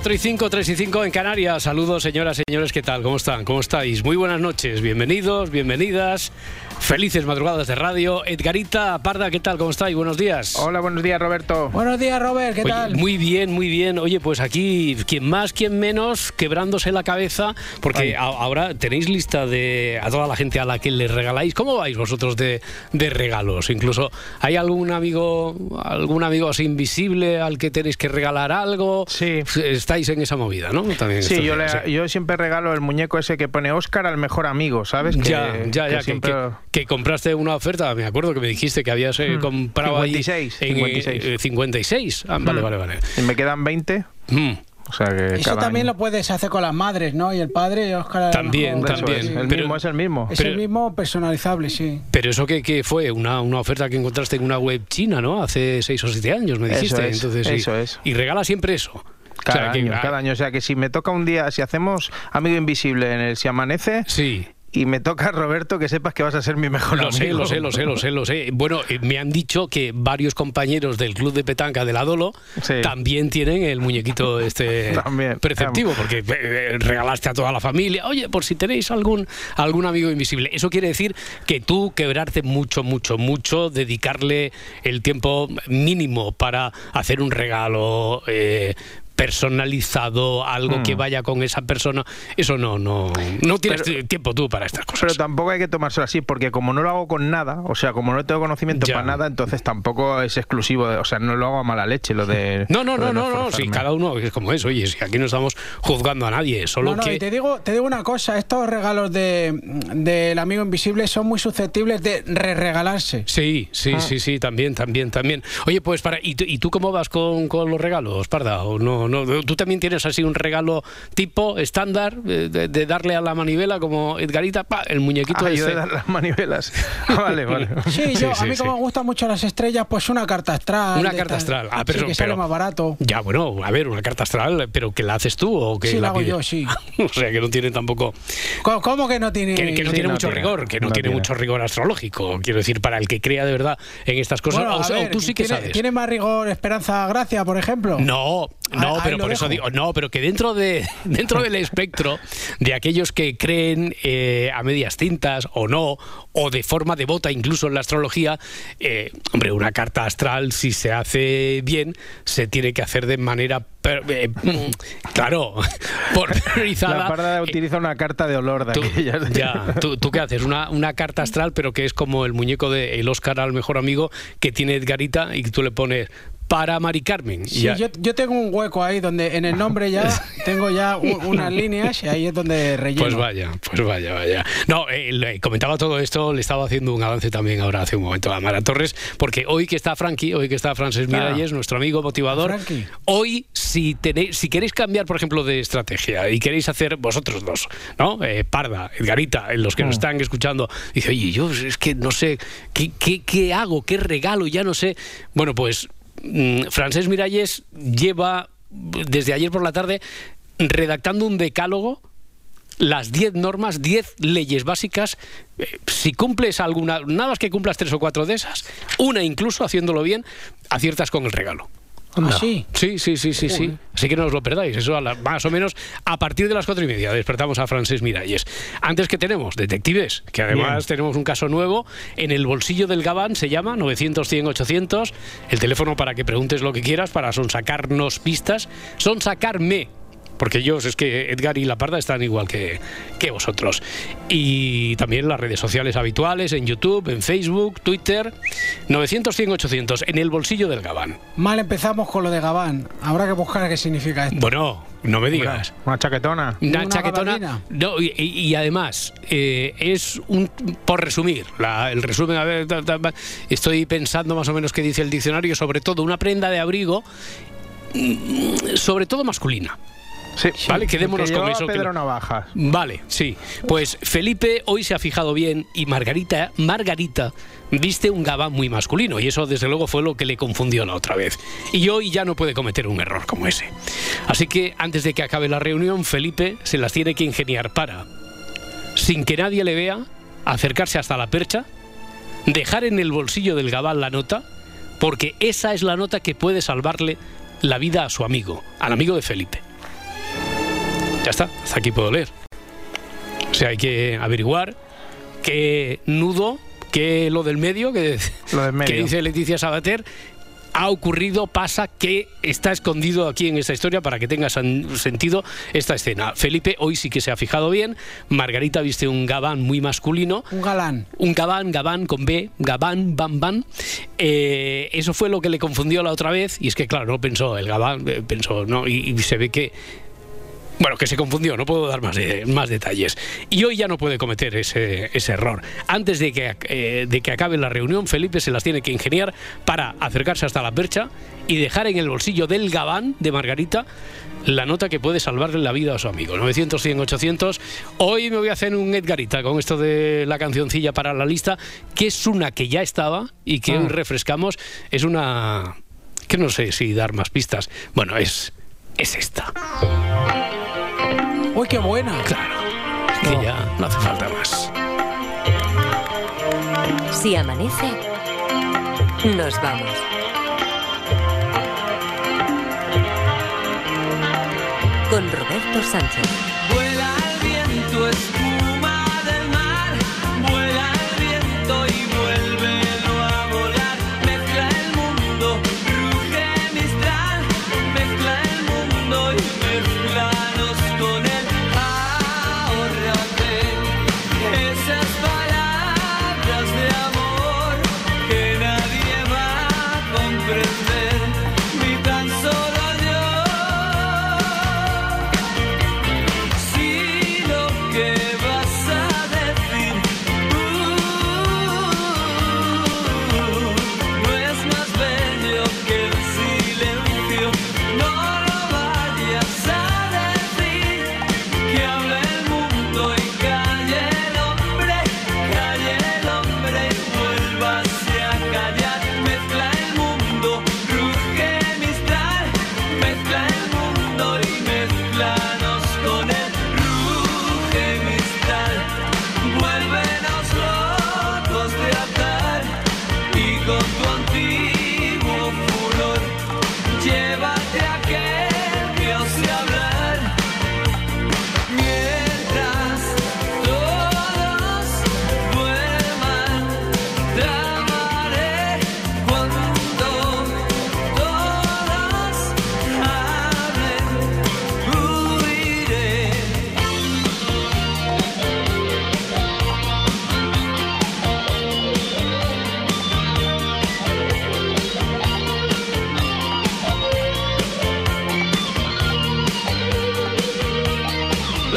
4 y 5, 3 y 5 en Canarias. Saludos, señoras, señores, ¿qué tal? ¿Cómo están? ¿Cómo estáis? Muy buenas noches, bienvenidos, bienvenidas. Felices madrugadas de radio. Edgarita Parda, ¿qué tal? ¿Cómo estáis? Buenos días. Hola, buenos días, Roberto. Buenos días, Robert, ¿qué tal? Muy bien, muy bien. Oye, pues aquí, quien más, quien menos, quebrándose la cabeza, porque ahora tenéis lista de a toda la gente a la que le regaláis. ¿Cómo vais vosotros de, de regalos? Incluso, ¿hay algún amigo, algún amigo así invisible al que tenéis que regalar algo? Sí. Estáis en esa movida, ¿no? También sí, yo, yo siempre regalo el muñeco ese que pone Oscar al mejor amigo, ¿sabes? ya, ya, ya. siempre que compraste una oferta, me acuerdo que me dijiste que habías eh, hmm. comprado 56, ahí 56. 56. Eh, ah, vale, hmm. vale, vale. Y me quedan 20. Hmm. O sea que Eso también lo puedes hacer con las madres, ¿no? Y el padre, Oscar. También, también. Es. El mismo es el mismo. Es el mismo personalizable, sí. Pero eso que, fue una, una, oferta que encontraste en una web china, ¿no? Hace 6 o 7 años, me dijiste. Eso es, Entonces, eso es. Y regala siempre eso. Cada, año, cada año. O sea que si me toca un día, si hacemos Amigo Invisible en el Si Amanece, sí y me toca, Roberto, que sepas que vas a ser mi mejor lo amigo. Sé, lo sé, lo sé, lo sé, lo sé. Bueno, eh, me han dicho que varios compañeros del club de petanca del Adolo también tienen el muñequito este preceptivo, porque eh, eh, regalaste a toda la familia. Oye, por si tenéis algún, algún amigo invisible. Eso quiere decir que tú quebrarte mucho, mucho, mucho, dedicarle el tiempo mínimo para hacer un regalo personalizado, algo que hmm. vaya con esa persona, eso no, no, no tienes tiempo tú para estas cosas. Pero tampoco hay que tomárselo así, porque como no lo hago con nada, o sea, como no tengo conocimiento para nada, entonces tampoco es exclusivo, o sea, no lo hago a mala leche, lo de... No, no, no, no, no, si cada uno es como es, oye, si aquí no estamos juzgando a nadie, solo no, que... Y te digo, te digo una cosa, estos regalos del de, amigo invisible son muy susceptibles de re-regalarse. Sí, sí, ah. sí, sí, también, también, también. Oye, pues para, ¿y, y tú cómo vas con, con los regalos, Parda? ¿O no, tú también tienes así un regalo tipo estándar de, darle a la manivela como Edgarita, pa, el muñequito ah, yo de dar las manivelas. vale, vale. Sí, yo, a mí como me gustan mucho las estrellas, pues una carta astral. Una carta astral. Ah, pero, que sale más barato. Ya, bueno, a ver, una carta astral, pero que la haces tú o que sí, la, hago yo, sí. o sea, que no tiene tampoco ¿Cómo, que no tiene que, no tiene mucho rigor, que no, tiene, mucho rigor astrológico, quiero decir, para el que crea de verdad en estas cosas. o, tú sí que tiene, sabes. ¿Tiene más rigor Esperanza Gracia, por ejemplo? No, no, pero por eso digo, no, pero que dentro, de, dentro del espectro de aquellos que creen eh, a medias tintas o no, o de forma devota incluso en la astrología, eh, hombre, una carta astral, si se hace bien, se tiene que hacer de manera eh, claro, por La parda utiliza una carta de olor de tú, Ya, ¿tú, qué haces? Una, una, carta astral, pero que es como el muñeco de el Oscar al mejor amigo que tiene Edgarita y que tú le pones para Mari Carmen. Sí, yo, yo, tengo un hueco ahí donde en el nombre ya tengo ya unas líneas y ahí es donde relleno. Pues vaya, pues vaya, vaya. No, eh, comentaba todo esto, le estaba haciendo un avance también ahora hace un momento a Mara Torres, porque hoy que está Frankie, hoy que está Frances Miralles, nuestro amigo motivador, hoy si tenéis, si queréis cambiar, por ejemplo, de estrategia y queréis hacer vosotros dos, ¿no? Eh, Parda, Edgarita, los que nos mm. están escuchando, dice, oye, yo es que no sé, ¿qué, qué, qué hago? ¿Qué regalo? Ya no sé. Bueno, pues Francés Miralles lleva desde ayer por la tarde redactando un decálogo las 10 normas, 10 leyes básicas. Eh, si cumples alguna, nada más que cumplas tres o cuatro de esas, una incluso haciéndolo bien, aciertas con el regalo. ¿Ah, sí? Sí, sí, sí, sí, sí. Así que no os lo perdáis. Eso más o menos a partir de las cuatro y media despertamos a Francés Miralles. Antes que tenemos detectives, que además tenemos un caso nuevo en el bolsillo del Gabán, se llama 900 100 800, el teléfono para que preguntes lo que quieras, para sonsacarnos pistas, sonsacarme porque ellos es que Edgar y La Parda están igual que, que vosotros. Y también las redes sociales habituales, en YouTube, en Facebook, Twitter, 900, 100, 800, en el bolsillo del Gabán. Mal empezamos con lo de Gabán, habrá que buscar qué significa esto. Bueno, no me digas. Una chaquetona. Una, chaquetona. No, y, además, eh, es un. Por resumir, el resumen, a ver, estoy pensando más o menos qué dice el diccionario, sobre todo una prenda de abrigo, mm, sobre todo masculina. Sí, vale, quedémonos con eso. Pedro Navajas. Vale, sí. Pues Felipe hoy se ha fijado bien y Margarita, Margarita viste un gabán muy masculino y eso desde luego fue lo que le confundió la otra vez. Y hoy ya no puede cometer un error como ese. Así que antes de que acabe la reunión, Felipe se las tiene que ingeniar para, sin que nadie le vea, acercarse hasta la percha, dejar en el bolsillo del gabán la nota, porque esa es la nota que puede salvarle la vida a su amigo, al amigo de Felipe. Ya está, hasta aquí puedo leer. O sea, hay que averiguar qué nudo, qué lo del medio, que, dice Leticia Sabater, ha ocurrido, pasa, que está escondido aquí en esta historia para que tenga sentido esta escena. Felipe hoy sí que se ha fijado bien. Margarita viste un gabán muy masculino. Un galán. Un gabán, gabán con B, gabán, bam, bam. Eh, eso fue lo que le confundió la otra vez. Y es que, claro, no pensó el gabán, eh, pensó, no, y se ve que bueno, que se confundió, no puedo dar más, más detalles. Y hoy ya no puede cometer ese, error. Antes de que, eh, de que acabe la reunión, Felipe se las tiene que ingeniar para acercarse hasta la percha y dejar en el bolsillo del gabán de Margarita la nota que puede salvarle la vida a su amigo. 900, 100, 800. Hoy me voy a hacer un Edgarita con esto de la cancioncilla para la lista, que es una que ya estaba y que hoy ah. refrescamos. Es una... que no sé si dar más pistas. Bueno, es, es esta. ¡Uy, qué buena! Claro, que ya no hace falta más. Si amanece, nos vamos. Con Roberto Sánchez.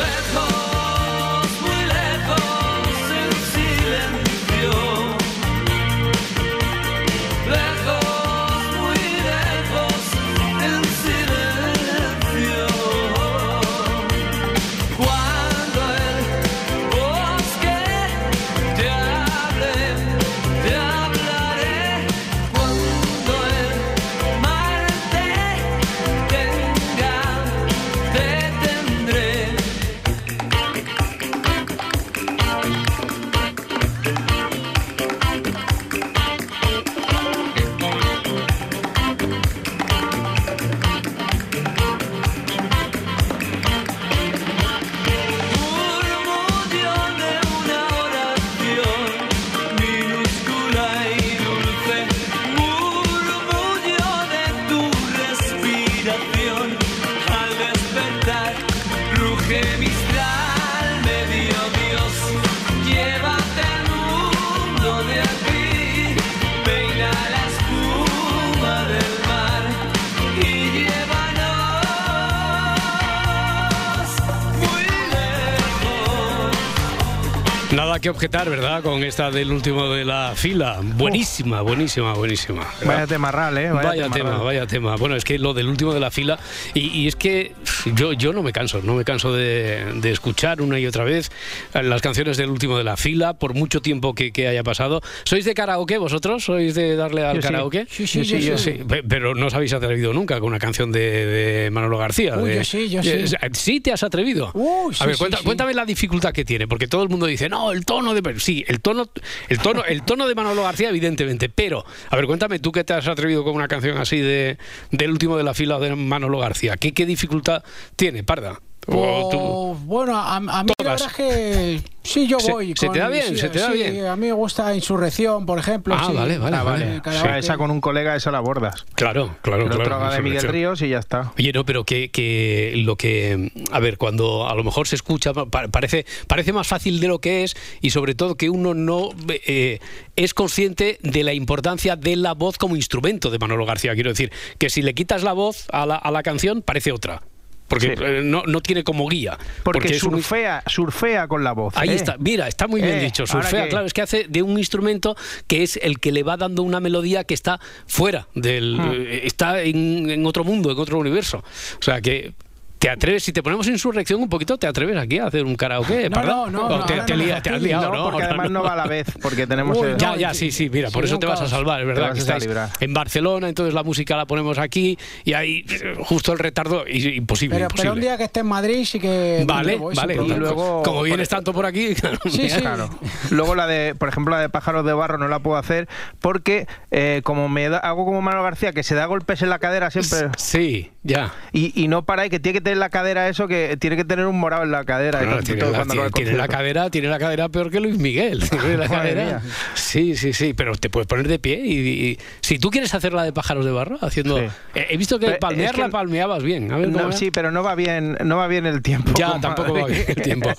Let's go. Que objetar, ¿verdad? Con esta del último de la fila. Buenísima, buenísima, buenísima. Vaya tema ral, ¿eh? Vaya, tema, vaya tema. Bueno, es que lo del último de la fila. Y, es que yo, yo no me canso, no me canso de, escuchar una y otra vez las canciones del último de la fila, por mucho tiempo que, haya pasado. ¿Sois de karaoke vosotros? ¿Sois de darle al karaoke? Sí, sí, sí, yo sí. Pero no os habéis atrevido nunca con una canción de, Manolo García. Uy, yo sí, yo sí. ¿Sí te has atrevido? Uy, a ver, cuéntame la dificultad que tiene, porque todo el mundo dice, no, el tono de. Sí, el tono, el tono, el tono de Manolo García, evidentemente. Pero, a ver, cuéntame, tú que te has atrevido con una canción así de del último de la fila de Manolo García, ¿qué, qué dificultad tiene, Parda? Pues, bueno, a, mí la verdad es que sí, yo voy. ¿Se, te da bien? ¿Se te da bien? A mí me gusta Insurrección, por ejemplo. Ah, vale, vale. Ah, vale. esa con un colega, esa la bordas. Claro, claro, claro. de Miguel Ríos y ya está. Oye, no, pero que, que, lo que. A ver, cuando a lo mejor se escucha, parece, parece más fácil de lo que es y sobre todo que uno no eh, es consciente de la importancia de la voz como instrumento de Manolo García. Quiero decir, que si le quitas la voz a la, a la canción, parece otra porque eh, no, no, tiene como guía. Porque, surfea, surfea con la voz. Ahí ¿eh? está, mira, está muy bien eh, dicho. Surfea, claro, es que hace de un instrumento que es el que le va dando una melodía que está fuera del. Hmm. está en, en, otro mundo, en otro universo. O sea que ¿Te atreves, si te ponemos insurrección un poquito, te atreves aquí a hacer un karaoke? No, no, no, te, te, has liado, ¿no? Porque además no va a la vez, porque tenemos... ya, ya, sí, sí, mira, por eso te vas a salvar, es verdad, que estáis en Barcelona, entonces la música la ponemos aquí y ahí justo el retardo, imposible, pero, imposible. Pero un día que esté en Madrid sí que... Vale, vale, y luego... Como vienes tanto por aquí... sí, sí. Claro. Luego la de, por ejemplo, la de Pájaros de Barro no la puedo hacer porque eh, como me da, hago como Manuel García, que se da golpes en la cadera siempre... Sí, ya. Y, y no para, y que tiene que tener la cadera eso que tiene que tener un morado en la cadera. tiene, la, cadera, tiene la cadera peor que Luis Miguel. la cadera. Sí, sí, sí, pero te puedes poner de pie y, si tú quieres hacer la de pájaros de barro, haciendo, he visto que palmear la palmeabas bien. sí, pero no va bien, no va bien el tiempo. Ya, tampoco va bien el tiempo.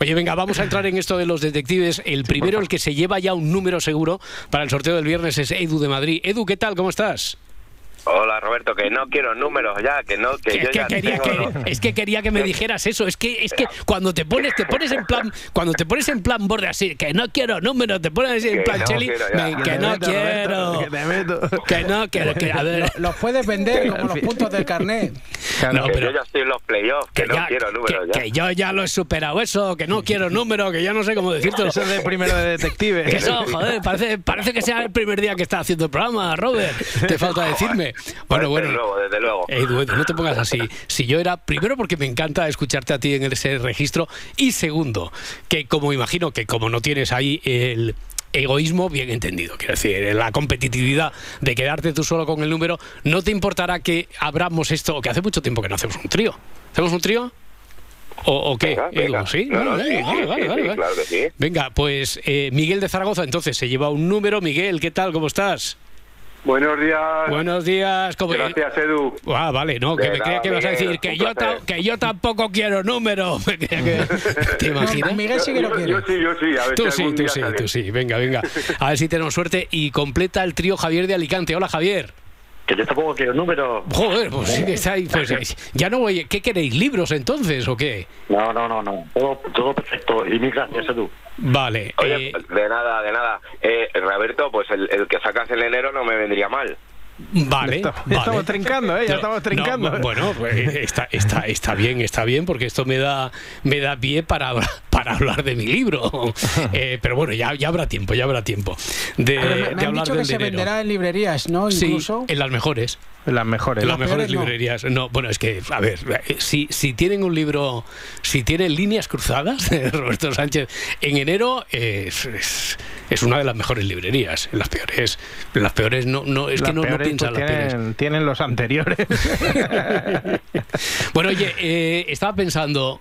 Oye, venga, vamos a entrar en esto de los detectives. El primero, el que se lleva ya un número seguro para el sorteo del viernes es Edu de Madrid. Edu, ¿qué tal? ¿Cómo estás? Hola Roberto, que no quiero números ya, que no, que, yo ya quería que, es que quería que me dijeras eso, es que es que cuando te pones te pones en plan cuando te pones en plan borde así, que no quiero números, te pones en plan Cheli, que no quiero, que no quiero, que a ver, los puedes vender como los puntos del carnet. no, pero yo ya estoy en los playoffs, que, no quiero números ya. Que yo ya lo he superado eso, que no quiero números, que ya no sé cómo decirte. Eso es de primero de detective. Que eso, joder, parece, parece que sea el primer día que está haciendo el programa, Robert. Te falta decirme. Bueno, bueno. Desde luego, desde luego. Edu, no te pongas así. Si yo era, primero porque me encanta escucharte a ti en ese registro, y segundo, que como imagino que como no tienes ahí el egoísmo bien entendido, quiero decir, la competitividad de quedarte tú solo con el número, no te importará que abramos esto, que hace mucho tiempo que no hacemos un trío. ¿Hacemos un trío? ¿O, qué? Venga, ¿Sí? Claro que sí. Venga, pues eh, Miguel de Zaragoza entonces se lleva un número. Miguel, ¿qué tal? ¿Cómo estás? Buenos días. Buenos días. Gracias, Edu. Ah, vale, no, que me creía que ibas a decir que yo, que yo tampoco quiero número. ¿Te imaginas? Miguel sí que lo quiere. Yo, sí, yo sí. A ver tú sí, tú sí, tú sí. Venga, venga. A ver si tenemos suerte y completa el trío Javier de Alicante. Hola, Javier. Que yo tampoco quiero número. Joder, pues sí que está ahí. Pues, ya no voy. ¿Qué queréis? ¿Libros entonces o qué? No, no, no, no. Todo, todo perfecto. Y mil gracias, Edu. Vale. Oye, eh, de nada, de nada. Eh, Roberto, pues el, el que sacas en enero no me vendría mal. Vale, Estamos trincando, ¿eh? Ya estamos trincando. bueno, pues, está, está, está bien, está bien, porque esto me da, me da pie para, para hablar de mi libro. Eh, pero bueno, ya, ya habrá tiempo, ya habrá tiempo de, me, han dicho que se venderá en librerías, ¿no? Incluso. Sí, en las mejores. En las mejores. En las mejores librerías. No. bueno, es que, a ver, eh, si, si tienen un libro, si tienen líneas cruzadas de Roberto Sánchez en enero, es, es, una de las mejores librerías. En las peores, en las peores no, no es que no, no piensan pues, tienen, tienen los anteriores. bueno, oye, eh, estaba pensando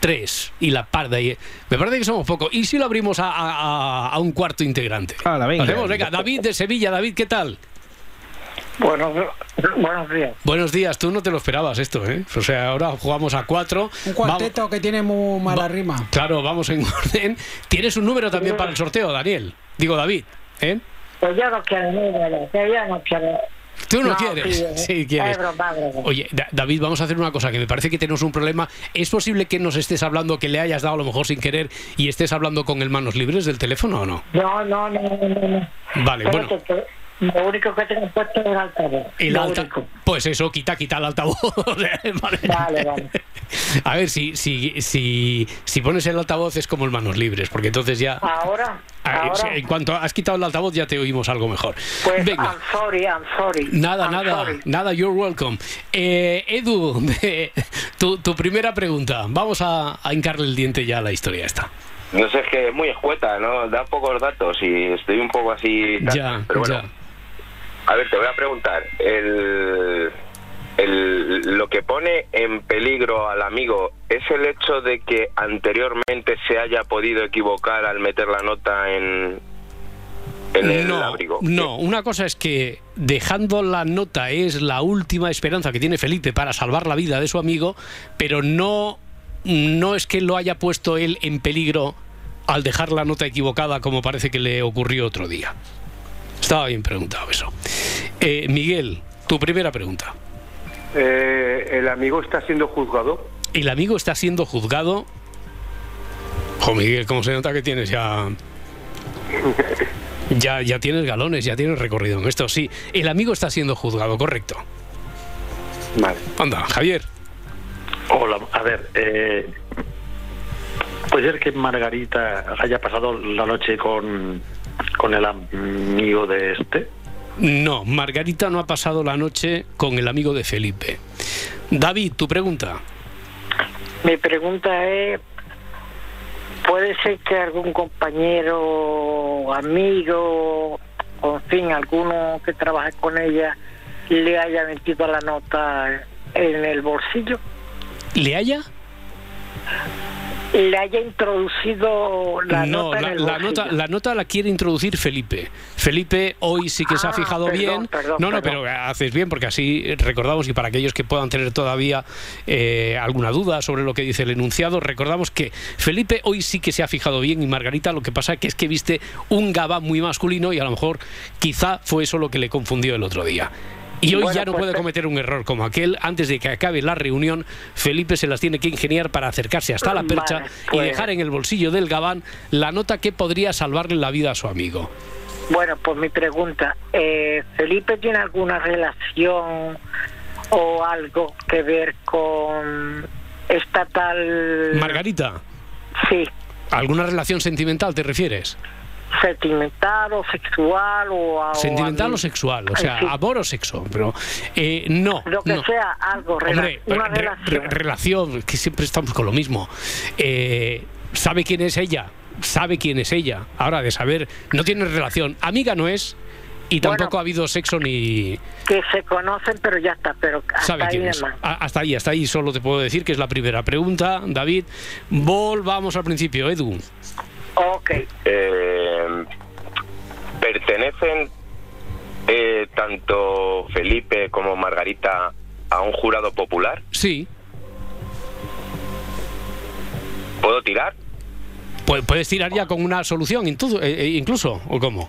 tres y la parda. Y me parece que somos pocos. ¿Y si lo abrimos a, un cuarto integrante? Ah, venga. David de Sevilla. David, ¿qué tal? Buenos, buenos días. Buenos días, tú no te lo esperabas esto, ¿eh? O sea, ahora jugamos a cuatro. Un cuarteto que tiene muy mala rima. Claro, vamos en orden. Tienes un número también para el sorteo, Daniel. Digo, David, ¿eh? Pues yo no quiero número, yo no quiero Tú no, quieres. Sí, quieres. Oye, David, vamos a hacer una cosa que me parece que tenemos un problema. ¿Es posible que nos estés hablando, que le hayas dado a lo mejor sin querer y estés hablando con el manos libres del teléfono o no? No, no, no, no. no. Vale, bueno. Lo único que tengo puesto es el altavoz. El altavoz. Pues eso, quita, quita el altavoz. vale. vale, A ver, si, si, si, si pones el altavoz es como el manos libres, porque entonces ya. Ahora. ahora. En cuanto has quitado el altavoz ya te oímos algo mejor. Pues Venga. I'm sorry, I'm sorry. Nada, nada, nada, you're welcome. Eh, Edu, tu, tu, primera pregunta. Vamos a, a hincarle el diente ya a la historia esta. No sé, es que es muy escueta, ¿no? Da pocos datos y estoy un poco así... Ya, pero bueno. Ya. A ver, te voy a preguntar. El, el, lo que pone en peligro al amigo es el hecho de que anteriormente se haya podido equivocar al meter la nota en, en el abrigo. No, una cosa es que dejando la nota es la última esperanza que tiene Felipe para salvar la vida de su amigo, pero no, no es que lo haya puesto él en peligro al dejar la nota equivocada como parece que le ocurrió otro día. Estaba bien preguntado eso. Eh, Miguel, tu primera pregunta. Eh, ¿El amigo está siendo juzgado? El amigo está siendo juzgado. Jo, Miguel, ¿cómo se nota que tienes ya... Ya, ya tienes galones, ya tienes recorrido en esto. Sí, el amigo está siendo juzgado, correcto. Vale. Anda, Javier. Hola, a ver, eh, puede ser que Margarita haya pasado la noche con con el amigo de este? No, Margarita no ha pasado la noche con el amigo de Felipe. David, tu pregunta. Mi pregunta es, ¿puede ser que algún compañero, amigo, o en fin, alguno que trabaje con ella, le haya metido la nota en el bolsillo? ¿Le haya? Le haya introducido la nota la, nota la nota la quiere introducir Felipe. Felipe hoy sí que se ha ah, fijado bien. no no pero haces bien porque así recordamos y para aquellos que puedan tener todavía eh, alguna duda sobre lo que dice el enunciado recordamos que Felipe hoy sí que se ha fijado bien y Margarita lo que pasa que es que viste un gaba muy masculino y a lo mejor quizá fue eso lo que le confundió el otro día y hoy ya no pues puede cometer un error como aquel. Antes de que acabe la reunión, Felipe se las tiene que ingeniar para acercarse hasta la percha y pues- dejar en el bolsillo del gabán la nota que podría salvarle la vida a su amigo. Bueno, pues mi pregunta, eh, ¿Felipe tiene alguna relación o algo que ver con esta tal... Margarita. Sí. ¿Alguna relación sentimental te refieres? Sentimental o sexual o sentimental o sexual o sea amor o sexo pero eh, no lo que sea algo Hombre, una relación. relación que siempre estamos con lo mismo. Eh, sabe quién es ella sabe quién es ella. Ahora de saber no tiene relación amiga no es y tampoco ha habido sexo ni que se conocen pero ya está pero hasta ahí hasta ahí hasta ahí solo te puedo decir que es la primera pregunta David. Volvamos al principio Edu Ok. Eh, ¿Pertenecen eh, tanto Felipe como Margarita a un jurado popular? Sí. ¿Puedo tirar? Puedes tirar ya con una solución, eh, incluso, ¿o cómo?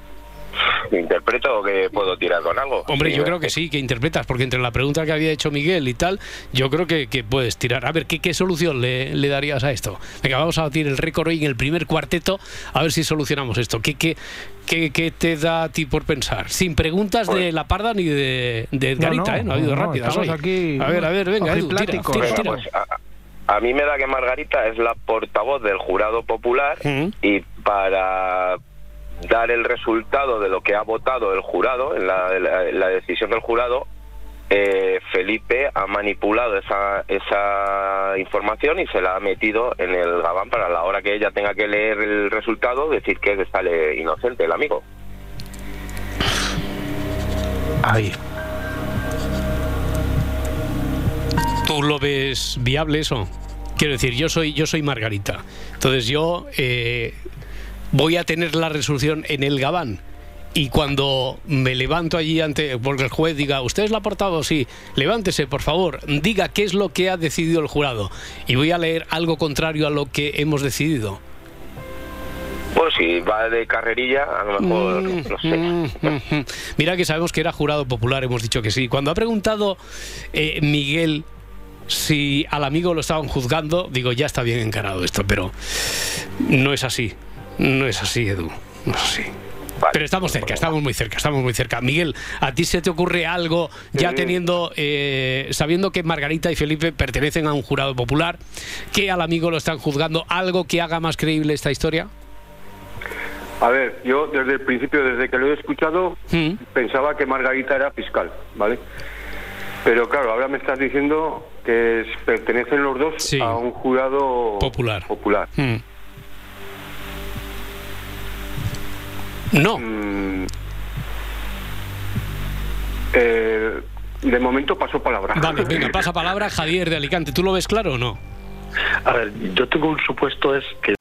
¿Interpreto que puedo tirar con algo? Hombre, yo creo que sí, que interpretas, porque entre la pregunta que había hecho Miguel y tal, yo creo que, puedes tirar. A ver, ¿qué, qué solución le, darías a esto? Venga, vamos a batir el récord hoy en el primer cuarteto, a ver si solucionamos esto. ¿Qué, qué, qué, te da a ti por pensar? Sin preguntas de pues- La Parda ni de, de Edgarita, ¿eh? No ha habido rápidas hoy. Aquí, a ver, a ver, venga, Edu, tira, pues, a, mí me da que Margarita es la portavoz del jurado popular y para dar el resultado de lo que ha votado el jurado, en la, decisión del jurado, eh, Felipe ha manipulado esa, esa información y se la ha metido en el gabán para la hora que ella tenga que leer el resultado decir que sale inocente el amigo. Ahí. ¿Tú lo ves viable eso? Quiero decir, yo soy, yo soy Margarita. Entonces yo eh, voy a tener la resolución en el Gabán. Y cuando me levanto allí ante, porque el juez diga, ¿usted es la portavoz? Sí, levántese, por favor, diga qué es lo que ha decidido el jurado. Y voy a leer algo contrario a lo que hemos decidido. Pues si va de carrerilla, a lo mejor, Mm, no sé. mm, mm, mm. Mira que sabemos que era jurado popular, hemos dicho que sí. Cuando ha preguntado eh, Miguel si al amigo lo estaban juzgando, digo, ya está bien encarado esto, pero no es así. No es así, Edu. No es así. Pero estamos cerca, estamos muy cerca, estamos muy cerca. Miguel, ¿a ti se te ocurre algo ya teniendo, eh, sabiendo que Margarita y Felipe pertenecen a un jurado popular, que al amigo lo están juzgando, algo que haga más creíble esta historia? A ver, yo desde el principio, desde que lo he escuchado, Mm. pensaba que Margarita era fiscal, ¿vale? Pero claro, ahora me estás diciendo que pertenecen los dos Sí. a un jurado Popular. popular. Mm. No. Mm. Eh, de momento paso palabra. Vale, venga, pasa palabra Javier de Alicante. ¿Tú lo ves claro o no? A ver, yo tengo un supuesto es que,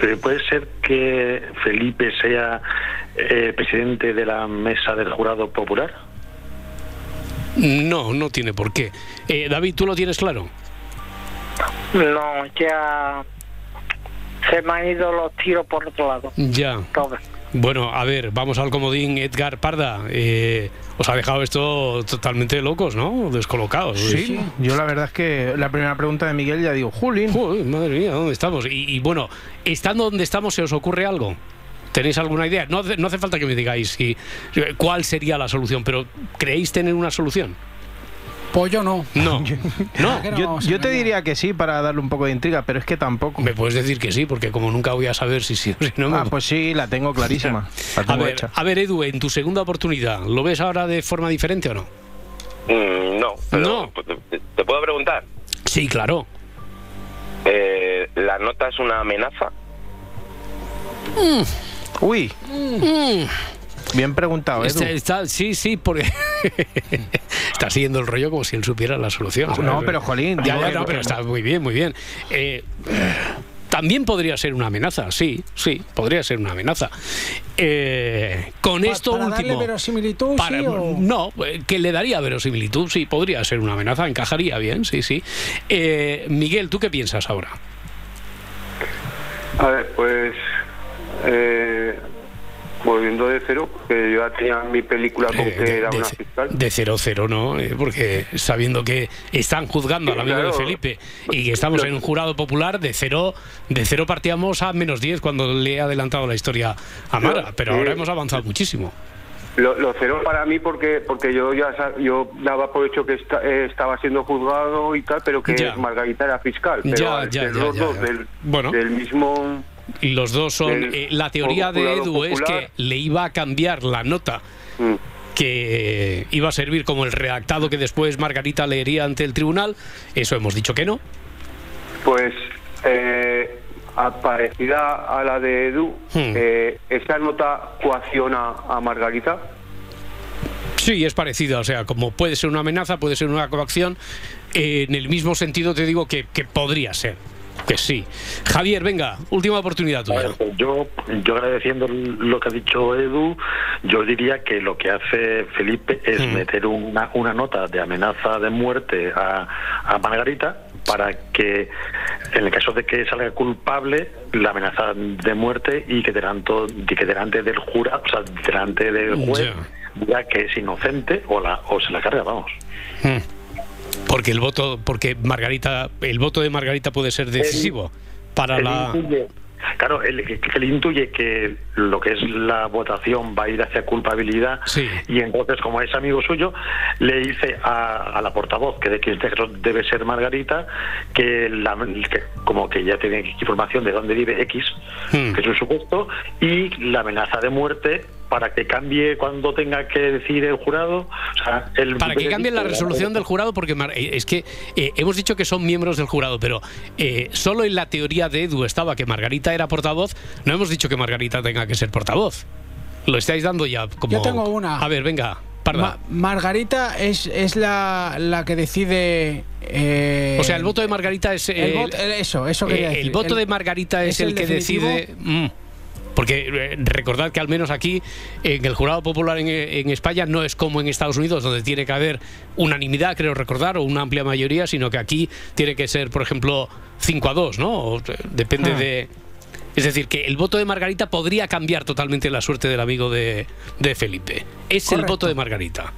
que puede ser que Felipe sea eh, presidente de la mesa del jurado popular. No, no tiene por qué. Eh, David, ¿tú lo tienes claro? No, ya se me han ido los tiros por otro lado. Ya. Todo. Bueno, a ver, vamos al comodín Edgar Parda. Eh, os ha dejado esto totalmente locos, ¿no? Descolocados. Sí, yo la verdad es que la primera pregunta de Miguel ya digo, Julín. Uy, madre mía, ¿dónde estamos? Y, y bueno, estando donde estamos, ¿se os ocurre algo? ¿Tenéis alguna idea? No, hace- no hace falta que me digáis si, cuál sería la solución, pero ¿creéis tener una solución? Pues yo no. No. No. ¿Qué no Yo, te diría que sí para darle un poco de intriga, pero es que tampoco. Me puedes decir que sí, porque como nunca voy a saber si sí o si no. Ah, me- pues sí, la tengo clarísima. La a, ver, hecha. a ver, Edu, en tu segunda oportunidad, ¿lo ves ahora de forma diferente o no? Mm, no, pero No. ¿te, te puedo preguntar? Sí, claro. Eh, ¿La nota es una amenaza? Uy, bien preguntado, Edu. Está- está- sí, sí, porque está siguiendo el rollo como si él supiera la solución. ¿sabes? No, pero, jolín, Ya, ya, no, pero está muy bien, muy bien. Eh, también podría ser una amenaza, sí, sí, podría ser una amenaza. Eh, con Pa- esto para darle último. verosimilitud, para- sí, o- No, eh, que le daría verosimilitud, sí, podría ser una amenaza, encajaría bien, sí, sí. Eh, Miguel, ¿tú qué piensas ahora? A ver, pues eh, volviendo de cero, que yo ya tenía mi película con Eh, que de, era de una fiscal. de 0-0, ¿no? Eh, porque sabiendo que están juzgando al amigo de. Felipe y que estamos en un jurado popular, de cero, de cero partíamos a menos 10 cuando le he adelantado la historia a Mara, pero sí. ahora hemos avanzado muchísimo. Lo, lo cero para mí porque porque yo ya yo daba por hecho que esta- eh, estaba siendo juzgado y tal, pero que Ya. Margarita era fiscal. Pero Ya, al ya, ya, los ya, dos ya. Del, Bueno. del mismo... Y los dos son. Eh, la teoría de Edu es que le iba a cambiar la nota Mm. que iba a servir como el redactado que después Margarita leería ante el tribunal. Eso hemos dicho que no. Pues eh, parecida a la de Edu, Hmm. eh, esa nota coacciona a Margarita. Sí, es parecida. O sea, como puede ser una amenaza, puede ser una coacción. eh, en el mismo sentido te digo que, que podría ser. Que sí. Javier, venga, última oportunidad tuya. pues yo, yo agradeciendo lo que ha dicho Edu, yo diría que lo que hace Felipe es Mm. meter una, una nota de amenaza de muerte a, a Margarita para que, en el caso de que salga culpable, la amenaza de muerte y que delante, que delante del jurado, o sea, delante del juez, diga que es inocente o, la, o se la carga, vamos. Mm. Porque el voto, porque Margarita, el voto de Margarita puede ser decisivo para la. intuye- claro, él, intuye que lo que es la votación va a ir hacia culpabilidad Sí. y entonces como es amigo suyo le dice a, a la portavoz que de que caso debe ser Margarita que, la- que como que ya tiene información de dónde vive X Hmm. que es un supuesto y la amenaza de muerte para que cambie cuando tenga que decir el jurado o sea, el Para que cambie la resolución del jurado, porque Mar- eh, es que eh, hemos dicho que son miembros del jurado, pero eh, solo en la teoría de Edu estaba que Margarita era portavoz, no hemos dicho que Margarita tenga que ser portavoz. Lo estáis dando ya como. Yo tengo una. A ver, venga. Ma- Margarita es, es la, la que decide. eh, o sea, el voto de Margarita es. el eh, el- eso, eso quería el decir. voto El- de Margarita es, es el, el que decide. mm, porque eh, recordad que al menos aquí, en el jurado popular en, en España, no es como en Estados Unidos, donde tiene que haber unanimidad, creo recordar, o una amplia mayoría, sino que aquí tiene que ser, por ejemplo, 5 a 2, ¿no? O, eh, depende Ah. de. Es decir, que el voto de Margarita podría cambiar totalmente la suerte del amigo de, de Felipe. Es el voto de Margarita.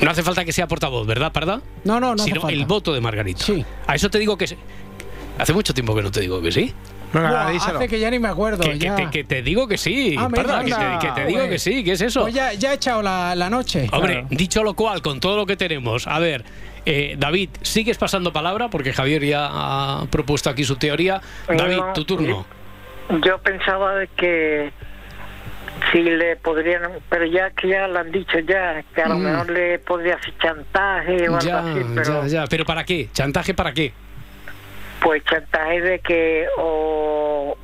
No hace falta que sea portavoz, ¿verdad, Parda? No, no, no. Sino el voto de Margarita. Sí. A eso te digo que... Hace mucho tiempo que no te digo que sí. Venga, hace que ya ni me acuerdo. Que, te, digo que sí. Ah, Parda, que, te, digo que sí. ¿Qué es eso? Pues ya, ya he echado la, noche. Hombre, dicho lo cual, con todo lo que tenemos, a ver, eh, David, sigues pasando palabra porque Javier ya ha propuesto aquí su teoría. David, tu turno. Yo pensaba de que si le podrían, pero ya que ya lo han dicho ya, que a lo mm. mejor le podría hacer chantaje o algo así. Pero, ya, ya, pero ¿para qué? ¿Chantaje para qué? Pues chantaje de que o,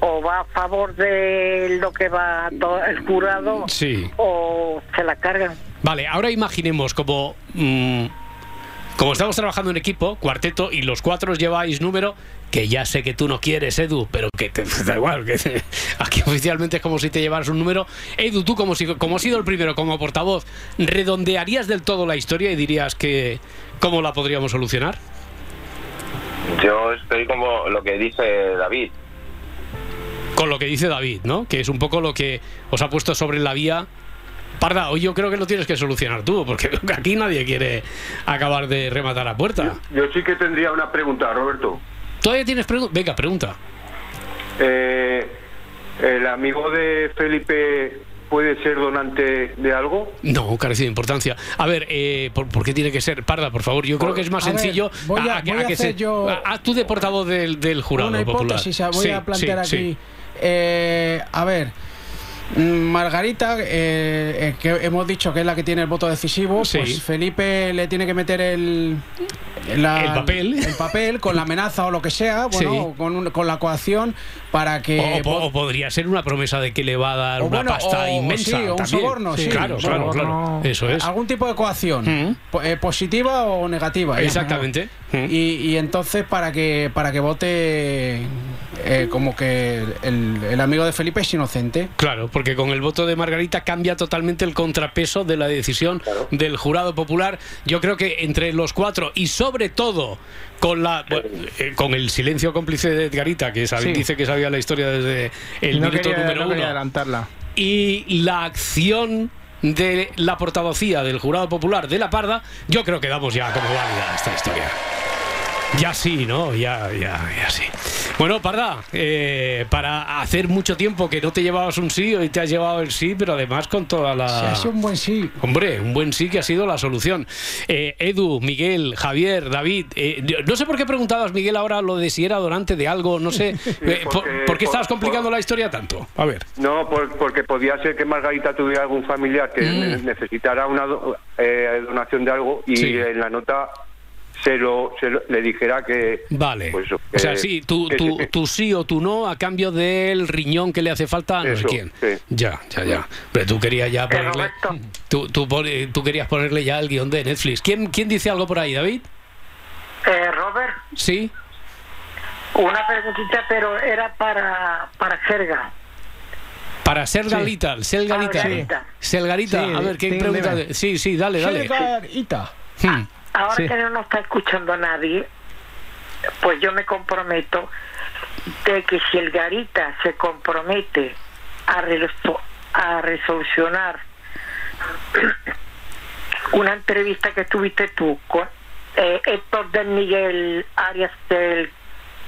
o va a favor de lo que va todo el jurado sí. o se la cargan. Vale, ahora imaginemos como... Mm, como estamos trabajando en equipo, cuarteto, y los cuatro lleváis número, que ya sé que tú no quieres, Edu, pero que te da igual, que aquí oficialmente es como si te llevaras un número. Edu, tú como, si, como has sido el primero, como portavoz, ¿redondearías del todo la historia y dirías que cómo la podríamos solucionar? Yo estoy como lo que dice David. Con lo que dice David, ¿no? Que es un poco lo que os ha puesto sobre la vía Parda, hoy yo creo que lo tienes que solucionar tú, porque aquí nadie quiere acabar de rematar a puerta. Yo, sí que tendría una pregunta, Roberto. ¿Todavía tienes pregunta? Venga, pregunta. Eh, ¿El amigo de Felipe puede ser donante de algo? No, carece de importancia. A ver, eh, ¿por, qué tiene que ser? Parda, por favor. Yo creo que es más sencillo. voy a, que se, yo. A, tú de portavoz del, jurado una hipótesis, Voy a plantear aquí. Eh, a ver. Margarita, eh, eh, que hemos dicho que es la que tiene el voto decisivo, pues Felipe le tiene que meter el, el papel. el papel con la amenaza o lo que sea, bueno, con, con, la coacción para que o, podría ser una promesa de que le va a dar una pasta inmensa, sí, un soborno, sí, claro, claro, claro, eso es. Algún tipo de coacción, mm. eh, positiva o negativa, exactamente, mm. y, y entonces para que para que vote eh, como que el, amigo de Felipe es inocente. Claro, porque con el voto de Margarita cambia totalmente el contrapeso de la decisión del jurado popular. Yo creo que entre los cuatro y sobre todo con la eh, con el silencio cómplice de Edgarita, que dice que sabía la historia desde el minuto número uno. Adelantarla. Y la acción de la portavocía del jurado popular de la Parda, yo creo que damos ya como válida esta historia. Ya sí, ¿no? Ya, ya, ya sí. Bueno, Parda, eh, para hacer mucho tiempo que no te llevabas un sí, hoy te has llevado el sí, pero además con toda la... Sí, ha sido un buen sí. Hombre, un buen sí que ha sido la solución. Eh, Edu, Miguel, Javier, David, eh, no sé por qué preguntabas, Miguel, ahora lo de si era donante de algo, no sé. por, qué estabas complicando la historia tanto? A ver. No, porque podía ser que Margarita tuviera algún familiar que mm. necesitara una donación de algo y en la nota se lo, le dijera que... Vale. Pues, o sea, sí, tú, tú, sí o tú no a cambio del riñón que le hace falta a no sé quién. Ya, ya, ya. Pero tú querías ya ponerle... Tú, tú, tú, querías ponerle ya el guion de Netflix. ¿Quién, quién dice algo por ahí, David? Eh, Robert. Sí. Una preguntita, pero era para, para Serga. Para Sergalita, sí. Selgarita. Selgarita. a ver, ¿qué pregunta? Sí, sí, dale, dale. Sergarita. Hmm. Ahora que no nos está escuchando a nadie, pues yo me comprometo de que si el Garita se compromete a, a resolucionar una entrevista que tuviste tú con eh, Héctor del Miguel Arias del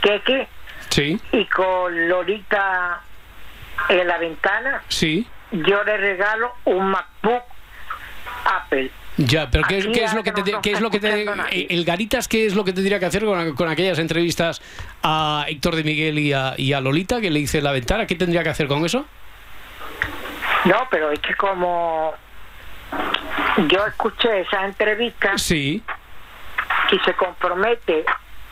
Queque sí. y con Lolita en la ventana, sí. yo le regalo un MacBook Apple ya, pero ¿qué, es lo que te, qué es lo que te, el Garitas qué es lo que tendría que hacer con, aquellas entrevistas a Héctor de Miguel y a, y a, Lolita que le hice la ventana? ¿Qué tendría que hacer con eso? No, pero es que como yo escuché esa entrevista sí. y se compromete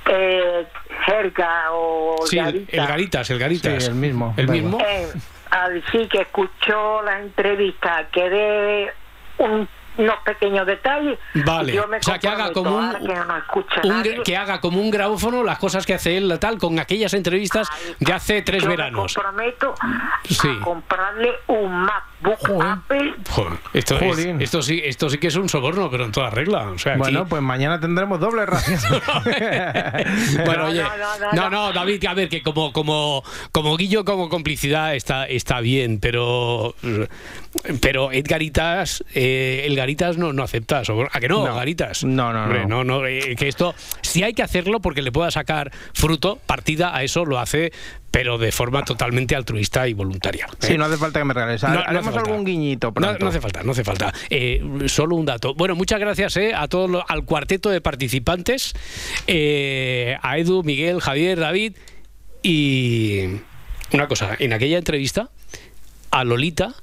eh, Jerga o sí, el Garitas, el Garitas, el mismo, el mismo. Eh, al decir que escuchó la entrevista que de un unos pequeños detalles. Vale, o sea, que haga como un, que, haga como un grabófono las cosas que hace él tal con aquellas entrevistas de hace tres veranos. Me comprometo a comprarle un MacBook Apple. Esto, esto, sí, esto sí que es un soborno, pero en toda regla. O sea, bueno, pues mañana tendremos doble ración. bueno, oye, no, no, David, a ver, que como, como, como Guillo, como complicidad está, está bien, pero pero Edgaritas, eh, el Garitas no, no acepta ¿A que no, Garitas? No, no, no. no, eh, que esto, si hay que hacerlo porque le pueda sacar fruto, partida a eso lo hace pero de forma totalmente altruista y voluntaria. Sí, no hace falta que me regales. Haremos algún guiñito No, hace falta, no hace falta. Eh, solo un dato. Bueno, muchas gracias a todos al cuarteto de participantes, a Edu, Miguel, Javier, David y una cosa. En aquella entrevista a Lolita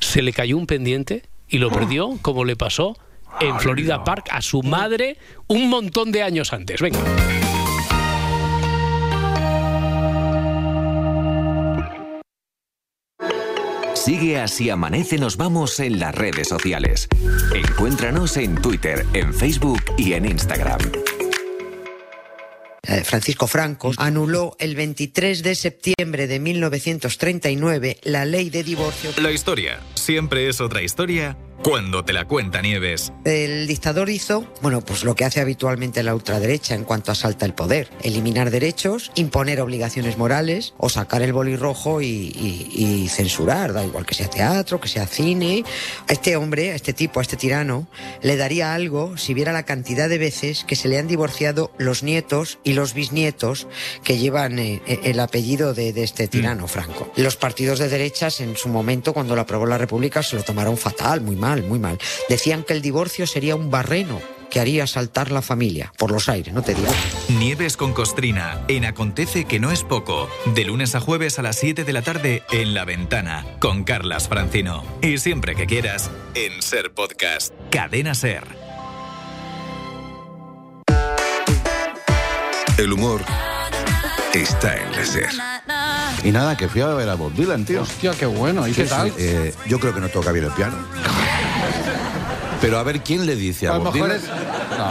se le cayó un pendiente y lo perdió, como le pasó en Florida Park a su madre un montón de años antes. Venga. Sigue así amanece, nos vamos en las redes sociales. Encuéntranos en Twitter, en Facebook y en Instagram. Eh, Francisco Franco, anuló el 23 de septiembre de 1939 la ley de divorcio. La historia siempre es otra historia cuando te la cuenta Nieves. El dictador hizo, bueno, pues lo que hace habitualmente la ultraderecha en cuanto asalta el poder. Eliminar derechos, imponer obligaciones morales o sacar el boli rojo y, censurar, da igual que sea teatro, que sea cine. A este hombre, a este tipo, a este tirano, le daría algo si viera la cantidad de veces que se le han divorciado los nietos y los bisnietos que llevan eh, eh, el apellido de, este mm. tirano, Franco. Los partidos de derechas en su momento, cuando lo aprobó la República, se lo tomaron fatal, muy mal muy mal. Decían que el divorcio sería un barreno que haría saltar la familia por los aires, no te digo. Nieves con Costrina, en Acontece que no es poco, de lunes a jueves a las 7 de la tarde en La Ventana, con Carlas Francino. Y siempre que quieras, en Ser Podcast, Cadena Ser. El humor está en la Ser. Y nada, que fui a ver a Bob Dylan, tío. Hostia, qué bueno. ¿Y qué tal? Eh, yo creo que no toca bien el piano. Pero a ver quién le dice a, a es,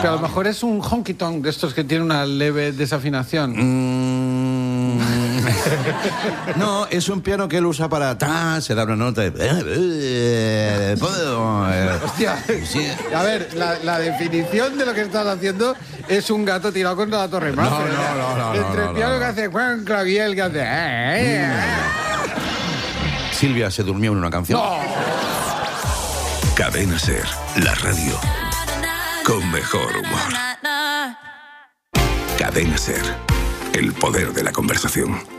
Pero a lo mejor es un honky tonk de estos que tiene una leve desafinación. Mm. No, es un piano que él usa para se da una nota de. Eh, eh, Hostia. A ver, la, definición de lo que estás haciendo es un gato tirado contra la torre más. No, no, no, Entre el piano que hace Juan Claviel que hace. Eh, Silvia se durmió en una canción. Cadena Ser, la radio con mejor humor. Cadena Ser, el poder de la conversación.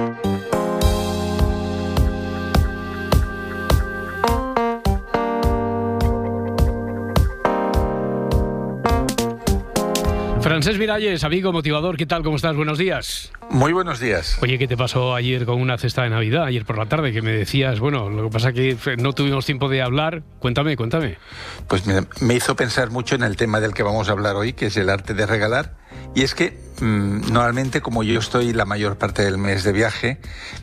Francés Miralles, amigo motivador, ¿qué tal? ¿Cómo estás? Buenos días. Muy buenos días. Oye, ¿qué te pasó ayer con una cesta de Navidad, ayer por la tarde, que me decías, bueno, lo que pasa es que no tuvimos tiempo de hablar. Cuéntame, cuéntame. Pues me hizo pensar mucho en el tema del que vamos a hablar hoy, que es el arte de regalar. Y es que mm, normalmente como yo estoy la mayor parte del mes de viaje,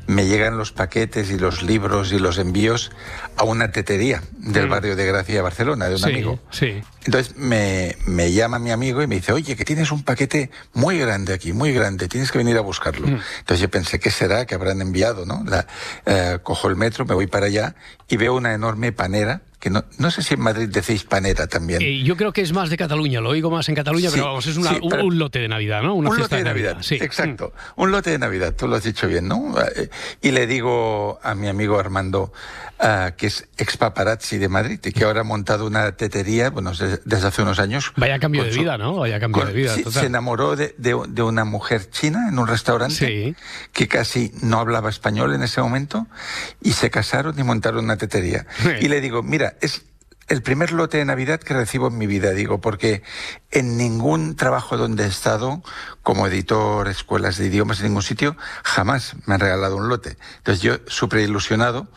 me llegan los paquetes y los libros y los envíos a una tetería del barrio de Gracia, Barcelona, de un amigo. Sí. Entonces me, llama mi amigo y me dice, oye, que tienes un paquete muy grande aquí, muy grande, tienes que venir a buscarlo. Mm. Entonces yo pensé, ¿qué será que habrán enviado? ¿no? La, eh, cojo el metro, me voy para allá y veo una enorme panera que no, no sé si en Madrid decís panera también. Eh, yo creo que es más de Cataluña, lo oigo más en Cataluña, pero vamos, es un, lote de Navidad, ¿no? Una un lote de Navidad, sí. exacto. Mm. Un lote de Navidad, tú lo has dicho bien, ¿no? Eh, y le digo a mi amigo Armando, uh, que es ex paparazzi de Madrid y que ahora ha montado una tetería, bueno, desde hace unos años. Vaya cambio de vida, ¿no? Vaya cambio de vida. Se enamoró de, de, una mujer china en un restaurante que casi no hablaba español en ese momento y se casaron y montaron una tetería. Y le digo, mira, es el primer lote de Navidad que recibo en mi vida, digo, porque en ningún trabajo donde he estado, como editor, escuelas de idiomas, en ningún sitio, jamás me han regalado un lote. Entonces yo, súper ilusionado,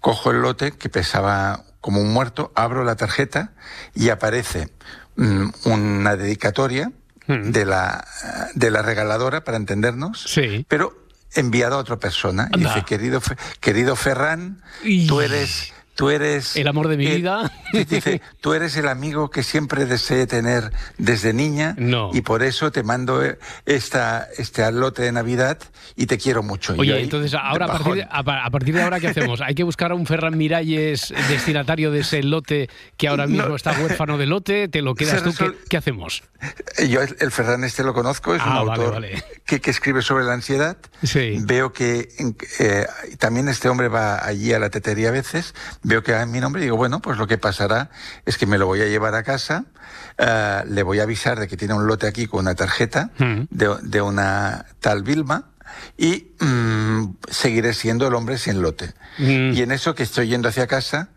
cojo el lote que pesaba como un muerto, abro la tarjeta y aparece mm, una dedicatoria mm. de, la, de la regaladora, para entendernos, sí. pero enviado a otra persona. Y dice, querido, querido Ferran, tú eres tú eres... El amor de mi vida. Dice, tú eres el amigo que siempre deseé tener desde niña no. y por eso te mando esta, este lote de Navidad y te quiero mucho. Oye, entonces ahora a partir, de, a, partir, de, ahora, ¿qué hacemos? ¿Hay que buscar a un Ferran Miralles destinatario de ese lote que ahora mismo está huérfano de lote? ¿Te lo quedas tú? ¿Qué, hacemos? Yo el, Ferran este lo conozco, es un ah, autor Que, que, escribe sobre la ansiedad. Sí. Veo que eh, también este hombre va allí a la tetería a veces veo que en mi nombre y digo, bueno, pues lo que pasará es que me lo voy a llevar a casa, uh, le voy a avisar de que tiene un lote aquí con una tarjeta mm. de, de, una tal Vilma y mmm, seguiré siendo el hombre sin lote. Mm. Y en eso que estoy yendo hacia casa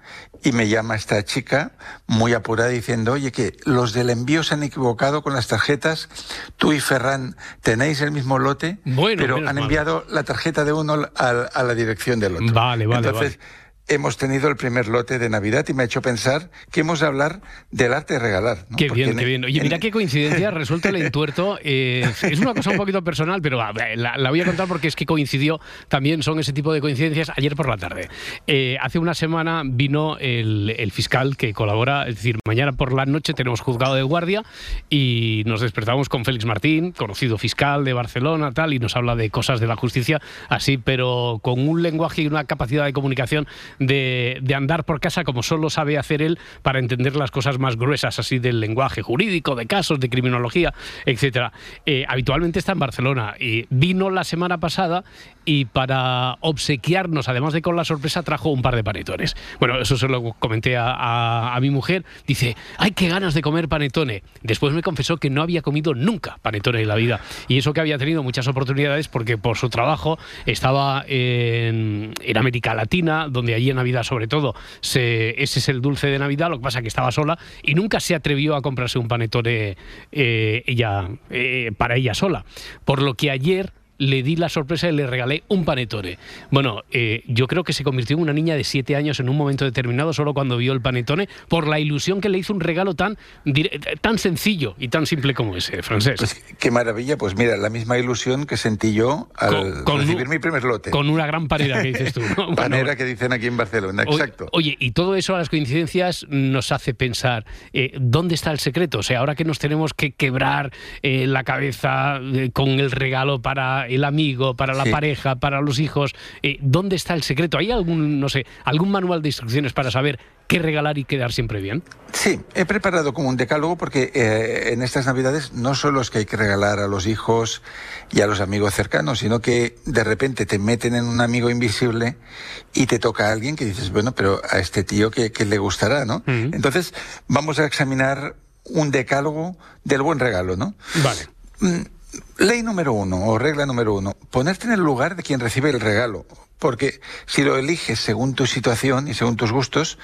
y me llama esta chica muy apurada diciendo, oye, que los del envío se han equivocado con las tarjetas, tú y Ferran tenéis el mismo lote, bueno, pero han enviado la tarjeta de uno a, a, la dirección del otro. Vale, vale. Entonces, vale hemos tenido el primer lote de Navidad y me ha hecho pensar que hemos de hablar del arte de regalar. Qué bien, qué bien. Oye, mira qué coincidencia, resuelto el entuerto. Eh, es una cosa un poquito personal, pero la, voy a contar porque es que coincidió, también son ese tipo de coincidencias, ayer por la tarde. Eh, hace una semana vino el, el, fiscal que colabora, es decir, mañana por la noche tenemos juzgado de guardia y nos despertamos con Félix Martín, conocido fiscal de Barcelona, tal, y nos habla de cosas de la justicia, así, pero con un lenguaje y una capacidad de comunicación de, andar por casa como solo sabe hacer él para entender las cosas más gruesas así del lenguaje jurídico, de casos, de criminología, etcétera. Eh, habitualmente está en Barcelona y vino la semana pasada y para obsequiarnos, además de con la sorpresa, trajo un par de panetones. Bueno, eso se lo comenté a, a, mi mujer. Dice, ¡ay, qué ganas de comer panetone! Después me confesó que no había comido nunca panetone en la vida. Y eso que había tenido muchas oportunidades porque por su trabajo estaba en, en América Latina, donde allí en Navidad sobre todo se, ese es el dulce de Navidad, lo que pasa que estaba sola y nunca se atrevió a comprarse un panetone eh, ella, eh, para ella sola. Por lo que ayer le di la sorpresa y le regalé un panetone. Bueno, eh, yo creo que se convirtió en una niña de siete años en un momento determinado solo cuando vio el panetone por la ilusión que le hizo un regalo tan, tan sencillo y tan simple como ese, francés. Pues qué maravilla, pues mira, la misma ilusión que sentí yo al recibir mi primer lote. Con una gran panera que dices tú. panera que dicen aquí en Barcelona, exacto. Oye, y todo eso a las coincidencias nos hace pensar, eh, ¿dónde está el secreto? O sea, ahora que nos tenemos que quebrar eh, la cabeza con el regalo para el amigo, para la pareja, para los hijos. Eh, ¿Dónde está el secreto? ¿Hay algún, no sé, algún manual de instrucciones para saber qué regalar y quedar siempre bien? Sí, he preparado como un decálogo porque eh, en estas Navidades no solo es que hay que regalar a los hijos y a los amigos cercanos, sino que de repente te meten en un amigo invisible y te toca a alguien que dices, bueno, pero a este tío que, le gustará, ¿no? Entonces, vamos a examinar un decálogo del buen regalo, ¿no? Vale. Mm, Ley número uno, o regla número uno, ponerte en el lugar de quien recibe el regalo. Porque si lo eliges según tu situación y según tus gustos,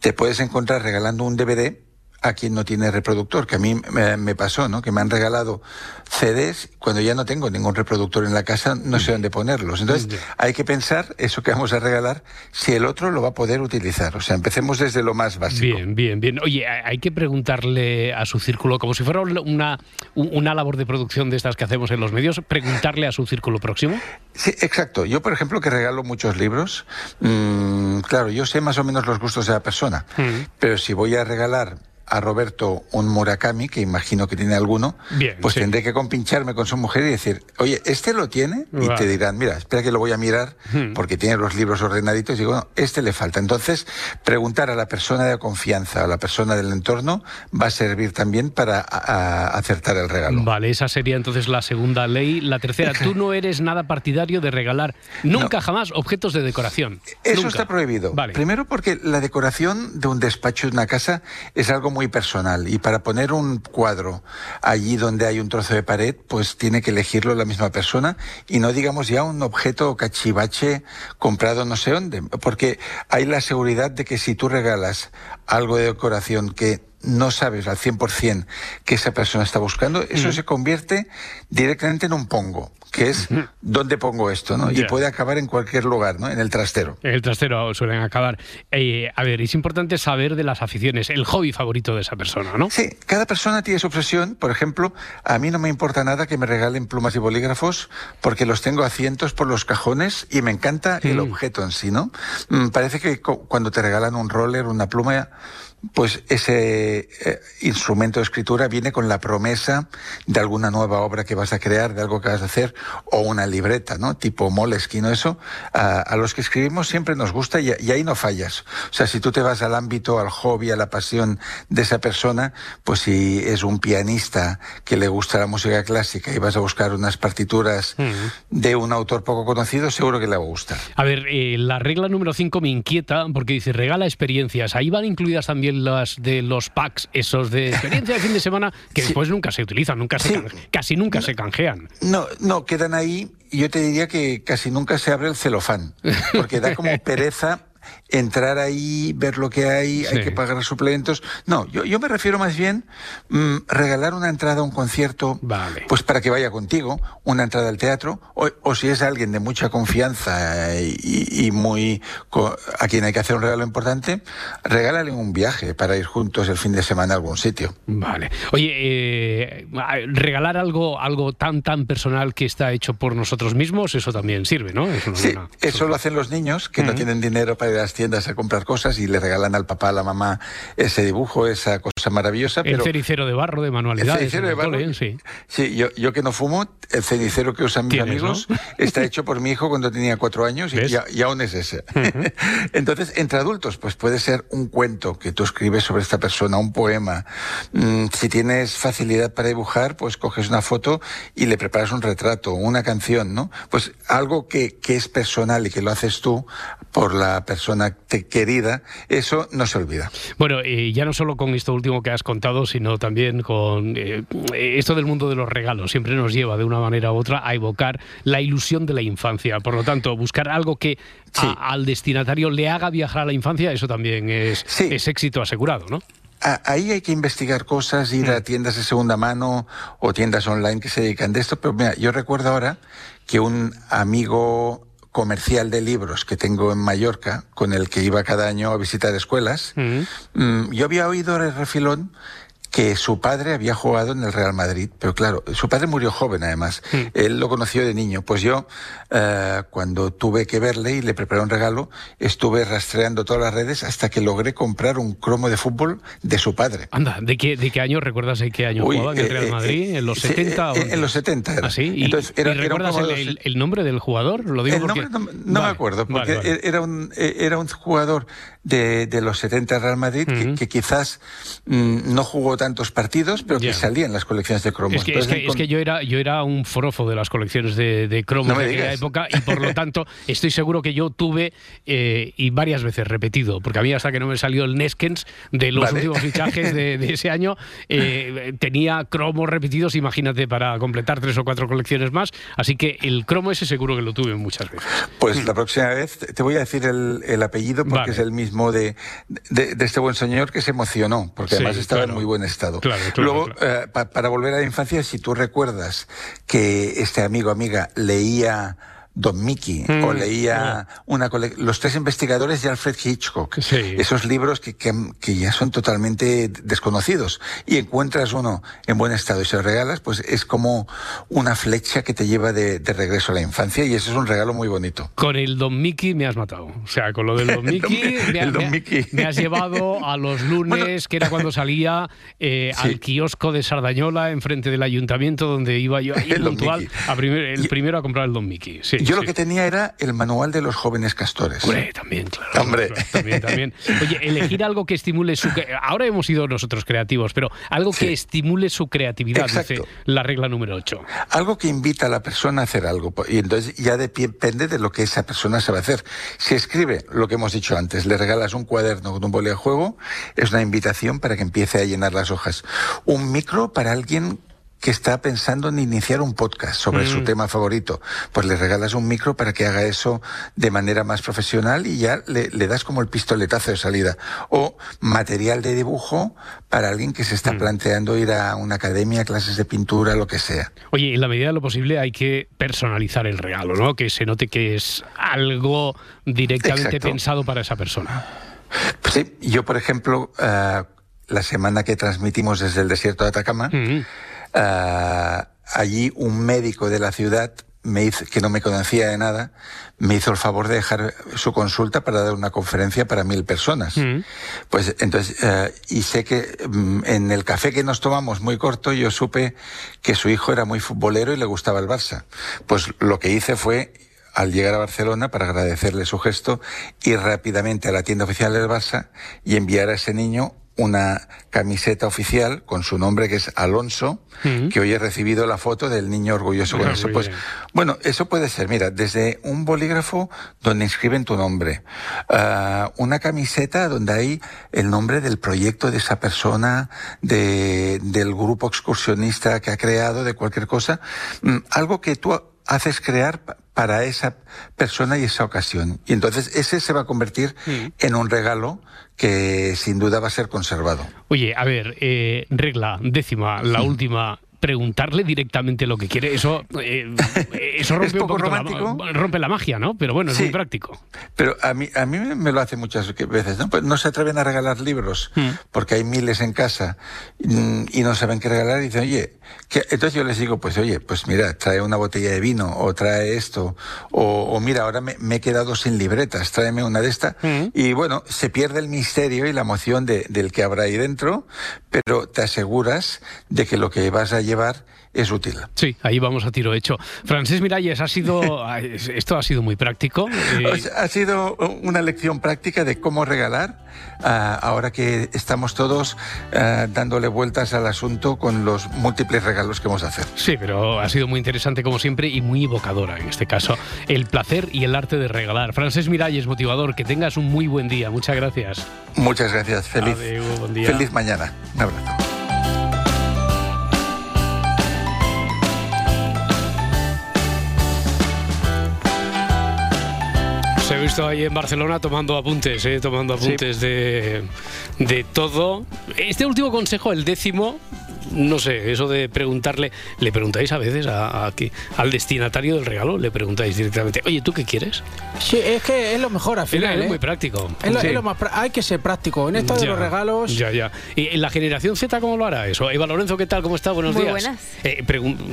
te puedes encontrar regalando un DVD a quien no tiene reproductor, que a mí me, pasó, ¿no? Que me han regalado CDs cuando ya no tengo ningún reproductor en la casa, no sé dónde ponerlos. Entonces, hay que pensar eso que vamos a regalar, si el otro lo va a poder utilizar. O sea, empecemos desde lo más básico. Bien, bien, bien. Oye, hay que preguntarle a su círculo, como si fuera una, una labor de producción de estas que hacemos en los medios, preguntarle a su círculo próximo. Sí, exacto. Yo, por ejemplo, que regalo muchos libros, mmm, claro, yo sé más o menos los gustos de la persona, mm. pero si voy a regalar a Roberto un Murakami, que imagino que tiene alguno, pues tendré que compincharme con su mujer y decir, oye, ¿este lo tiene? Y te dirán, mira, espera que lo voy a mirar hmm. porque tiene los libros ordenaditos. Y digo, no, este le falta. Entonces, preguntar a la persona de confianza, a la persona del entorno, va a servir también para acertar el regalo. Vale, esa sería entonces la segunda ley. La tercera, tú no eres nada partidario de regalar nunca jamás objetos de decoración. Eso está prohibido. Vale. Primero porque la decoración de un despacho de una casa es algo muy muy personal. Y para poner un cuadro allí donde hay un trozo de pared, pues tiene que elegirlo la misma persona y no digamos ya un objeto cachivache comprado no sé dónde, porque hay la seguridad de que si tú regalas algo de decoración que no sabes al 100% que esa persona está buscando, eso se convierte directamente en un pongo que es dónde pongo esto, ¿no? Y puede acabar en cualquier lugar, ¿no? En el trastero. En el trastero suelen acabar. Eh, a ver, es importante saber de las aficiones, el hobby favorito de esa persona, ¿no? Sí, cada persona tiene su obsesión. Por ejemplo, a mí no me importa nada que me regalen plumas y bolígrafos porque los tengo a cientos por los cajones y me encanta el mm. objeto en sí, ¿no? Mm, parece que cuando te regalan un roller, una pluma, pues ese eh, instrumento de escritura viene con la promesa de alguna nueva obra que vas a crear, de algo que vas a hacer, o una libreta, ¿no? Tipo Moleskine o eso. A, los que escribimos siempre nos gusta y, ahí no fallas. O sea, si tú te vas al ámbito, al hobby, a la pasión de esa persona, pues si es un pianista que le gusta la música clásica y vas a buscar unas partituras de un autor poco conocido, seguro que le va a gustar. A ver, eh, la regla número 5 me inquieta porque dice regala experiencias. Ahí van incluidas también las de los packs, esos de experiencia de fin de semana, que después nunca se utilizan, nunca se casi nunca se canjean. No, no, quedan ahí y yo te diría que casi nunca se abre el celofán, porque da como pereza entrar ahí, ver lo que hay, hay que pagar suplementos. No, yo, yo me refiero más bien mm, regalar una entrada a un concierto, vale. pues para que vaya contigo, una entrada al teatro, o, si es alguien de mucha confianza y, muy a quien hay que hacer un regalo importante, regálale un viaje para ir juntos el fin de semana a algún sitio. Vale. Oye, eh, regalar algo, algo tan tan personal que está hecho por nosotros mismos, eso también sirve, ¿no? sí, eso lo hacen los niños que no tienen dinero para ir a las tiendas a comprar cosas y le regalan al papá, a la mamá ese dibujo, esa cosa maravillosa. El cenicero de barro de manualidades. El cenicero de barro. sí. sí yo, yo, que no fumo, el cenicero que usan mis amigos está hecho por mi hijo cuando tenía cuatro años y, aún es ese. Entonces, entre adultos, pues puede ser un cuento que tú escribes sobre esta persona, un poema. Mm, si tienes facilidad para dibujar, pues coges una foto y le preparas un retrato, una canción, ¿no? Pues algo que, que es personal y que lo haces tú por la persona querida, eso no se olvida. Bueno, y ya no solo con esto último que has contado, sino también con eh, esto del mundo de los regalos. Siempre nos lleva de una manera u otra a evocar la ilusión de la infancia. Por lo tanto, buscar algo que al destinatario le haga viajar a la infancia, eso también es, es éxito asegurado, ¿no? Ahí hay que investigar cosas, ir a mm. tiendas de segunda mano o tiendas online que se dedican de esto. Pero mira, yo recuerdo ahora que un amigo comercial de libros que tengo en Mallorca, con el que iba cada año a visitar escuelas, mm, yo había oído el refilón que su padre había jugado en el Real Madrid, pero claro, su padre murió joven además, hmm. él lo conoció de niño, pues yo eh, cuando tuve que verle y le preparé un regalo, estuve rastreando todas las redes hasta que logré comprar un cromo de fútbol de su padre. Anda, ¿de qué, de qué año recuerdas de qué año jugaba en el Real eh, Madrid? ¿En los 70? Eh, en los 70 era. ¿Ah, sí? ¿Y, Entonces, era, recuerdas el, nombre del jugador? Lo digo porque... nombre no, me acuerdo, porque Era, un, era un jugador de, de los 70 Real Madrid que, quizás mm, no jugó tantos partidos, pero que salía en las colecciones de cromos. Es que, es que, yo, era, yo era un forofo de las colecciones de, de cromos de aquella época y por lo tanto estoy seguro que yo tuve eh, y varias veces repetido, porque a mí hasta que no me salió el Neskens de los últimos fichajes de, ese año, eh, tenía cromos repetidos, imagínate, para completar tres o cuatro colecciones más. Así que el cromo ese seguro que lo tuve muchas veces. Pues la próxima vez te voy a decir el, apellido porque es el mismo de, de, este buen señor que se emocionó, porque además estaba en muy buen estado. Luego, eh, para volver a la infancia, si tú recuerdas que este amigo amiga leía Don Mickey o mm, leía una Los tres investigadores de Alfred Hitchcock. Esos libros que, que, ya son totalmente desconocidos. Y encuentras uno en buen estado y se lo regalas, pues es como una flecha que te lleva de, regreso a la infancia y eso es un regalo muy bonito. Con el Don Mickey me has matado. O sea, con lo del Don Mickey, me, has llevado a los lunes, que era cuando salía eh, al kiosco de Sardañola enfrente del ayuntamiento donde iba yo ahí puntual a el primero a comprar el Don Mickey. Sí. Yo lo que tenía era el manual de los jóvenes castores. Hombre, también, claro. Hombre. también, también. Oye, elegir algo que estimule su... Ahora hemos sido nosotros creativos, pero algo que estimule su creatividad, dice la regla número 8. Algo que invita a la persona a hacer algo. Y entonces ya depende de lo que esa persona sabe hacer. Si escribe lo que hemos dicho antes, le regalas un cuaderno con un boli de juego, es una invitación para que empiece a llenar las hojas. Un micro para alguien que está pensando en iniciar un podcast sobre su mm. tema favorito, pues le regalas un micro para que haga eso de manera más profesional y ya le, das como el pistoletazo de salida. O material de dibujo para alguien que se está mm. planteando ir a una academia, clases de pintura, lo que sea. Oye, en la medida de lo posible hay que personalizar el regalo, ¿no? Que se note que es algo directamente pensado para esa persona. Pues sí, yo por ejemplo, eh, la semana que transmitimos desde el desierto de Atacama, mm. Eh, allí un médico de la ciudad me hizo, que no me conocía de nada, me hizo el favor de dejar su consulta para dar una conferencia para mil personas. Mm. Pues entonces, eh, y sé que mm, en el café que nos tomamos muy corto, yo supe que su hijo era muy futbolero y le gustaba el Barça. Pues lo que hice fue al llegar a Barcelona para agradecerle su gesto, ir rápidamente a la tienda oficial del Barça y enviar a ese niño una camiseta oficial con su nombre que es Alonso, que hoy he recibido la foto del niño orgulloso con ah, eso. Pues, bueno, eso puede ser, mira, desde un bolígrafo donde inscriben tu nombre, ah, una camiseta donde hay el nombre del proyecto de esa persona, de, del grupo excursionista que ha creado, de cualquier cosa, mm, algo que tú haces crear para esa persona y esa ocasión. Y entonces ese se va a convertir en un regalo que sin duda va a ser conservado. Oye, a ver, eh, regla décima, la última preguntarle directamente lo que quiere. Eso, eh, eso rompe, La, rompe la magia, ¿no? Pero bueno, es muy práctico. Pero a mí, a mí me lo hace muchas veces, ¿no? Pues no se atreven a regalar libros mm. porque hay miles en casa mm, y no saben qué regalar y dicen, oye, entonces yo les digo, pues oye, pues mira, trae una botella de vino o trae esto o, mira, ahora me, he quedado sin libretas, tráeme una de estas. Mm. Y bueno, se pierde el misterio y la emoción de, del que habrá ahí dentro, pero te aseguras de que lo que vas a llevar es útil. Sí, ahí vamos a tiro hecho. Francés Miralles, ha sido, esto ha sido muy práctico. Eh, ha sido una lección práctica de cómo regalar, ah, ahora que estamos todos ah, dándole vueltas al asunto con los múltiples regalos que vamos a hacer. Sí, pero ha sido muy interesante como siempre y muy evocadora en este caso. El placer y el arte de regalar. Francés Miralles, motivador, que tengas un muy buen día. Muchas gracias. Muchas gracias. Feliz, feliz mañana. Un abrazo. He visto ahí en Barcelona tomando apuntes, eh, tomando apuntes de, de todo. Este último consejo, el décimo, no sé, eso de preguntarle, le preguntáis a veces a, aquí, al destinatario del regalo, le preguntáis directamente, oye, ¿tú qué quieres? Sí, es que es lo mejor al final. Es, muy ¿eh? práctico. hay que ser práctico. En esto de los regalos. Ya, ya. ¿Y en la generación Z cómo lo hará eso? Eva Lorenzo, ¿qué tal? ¿Cómo está? Buenos muy días. Buenas. Eh,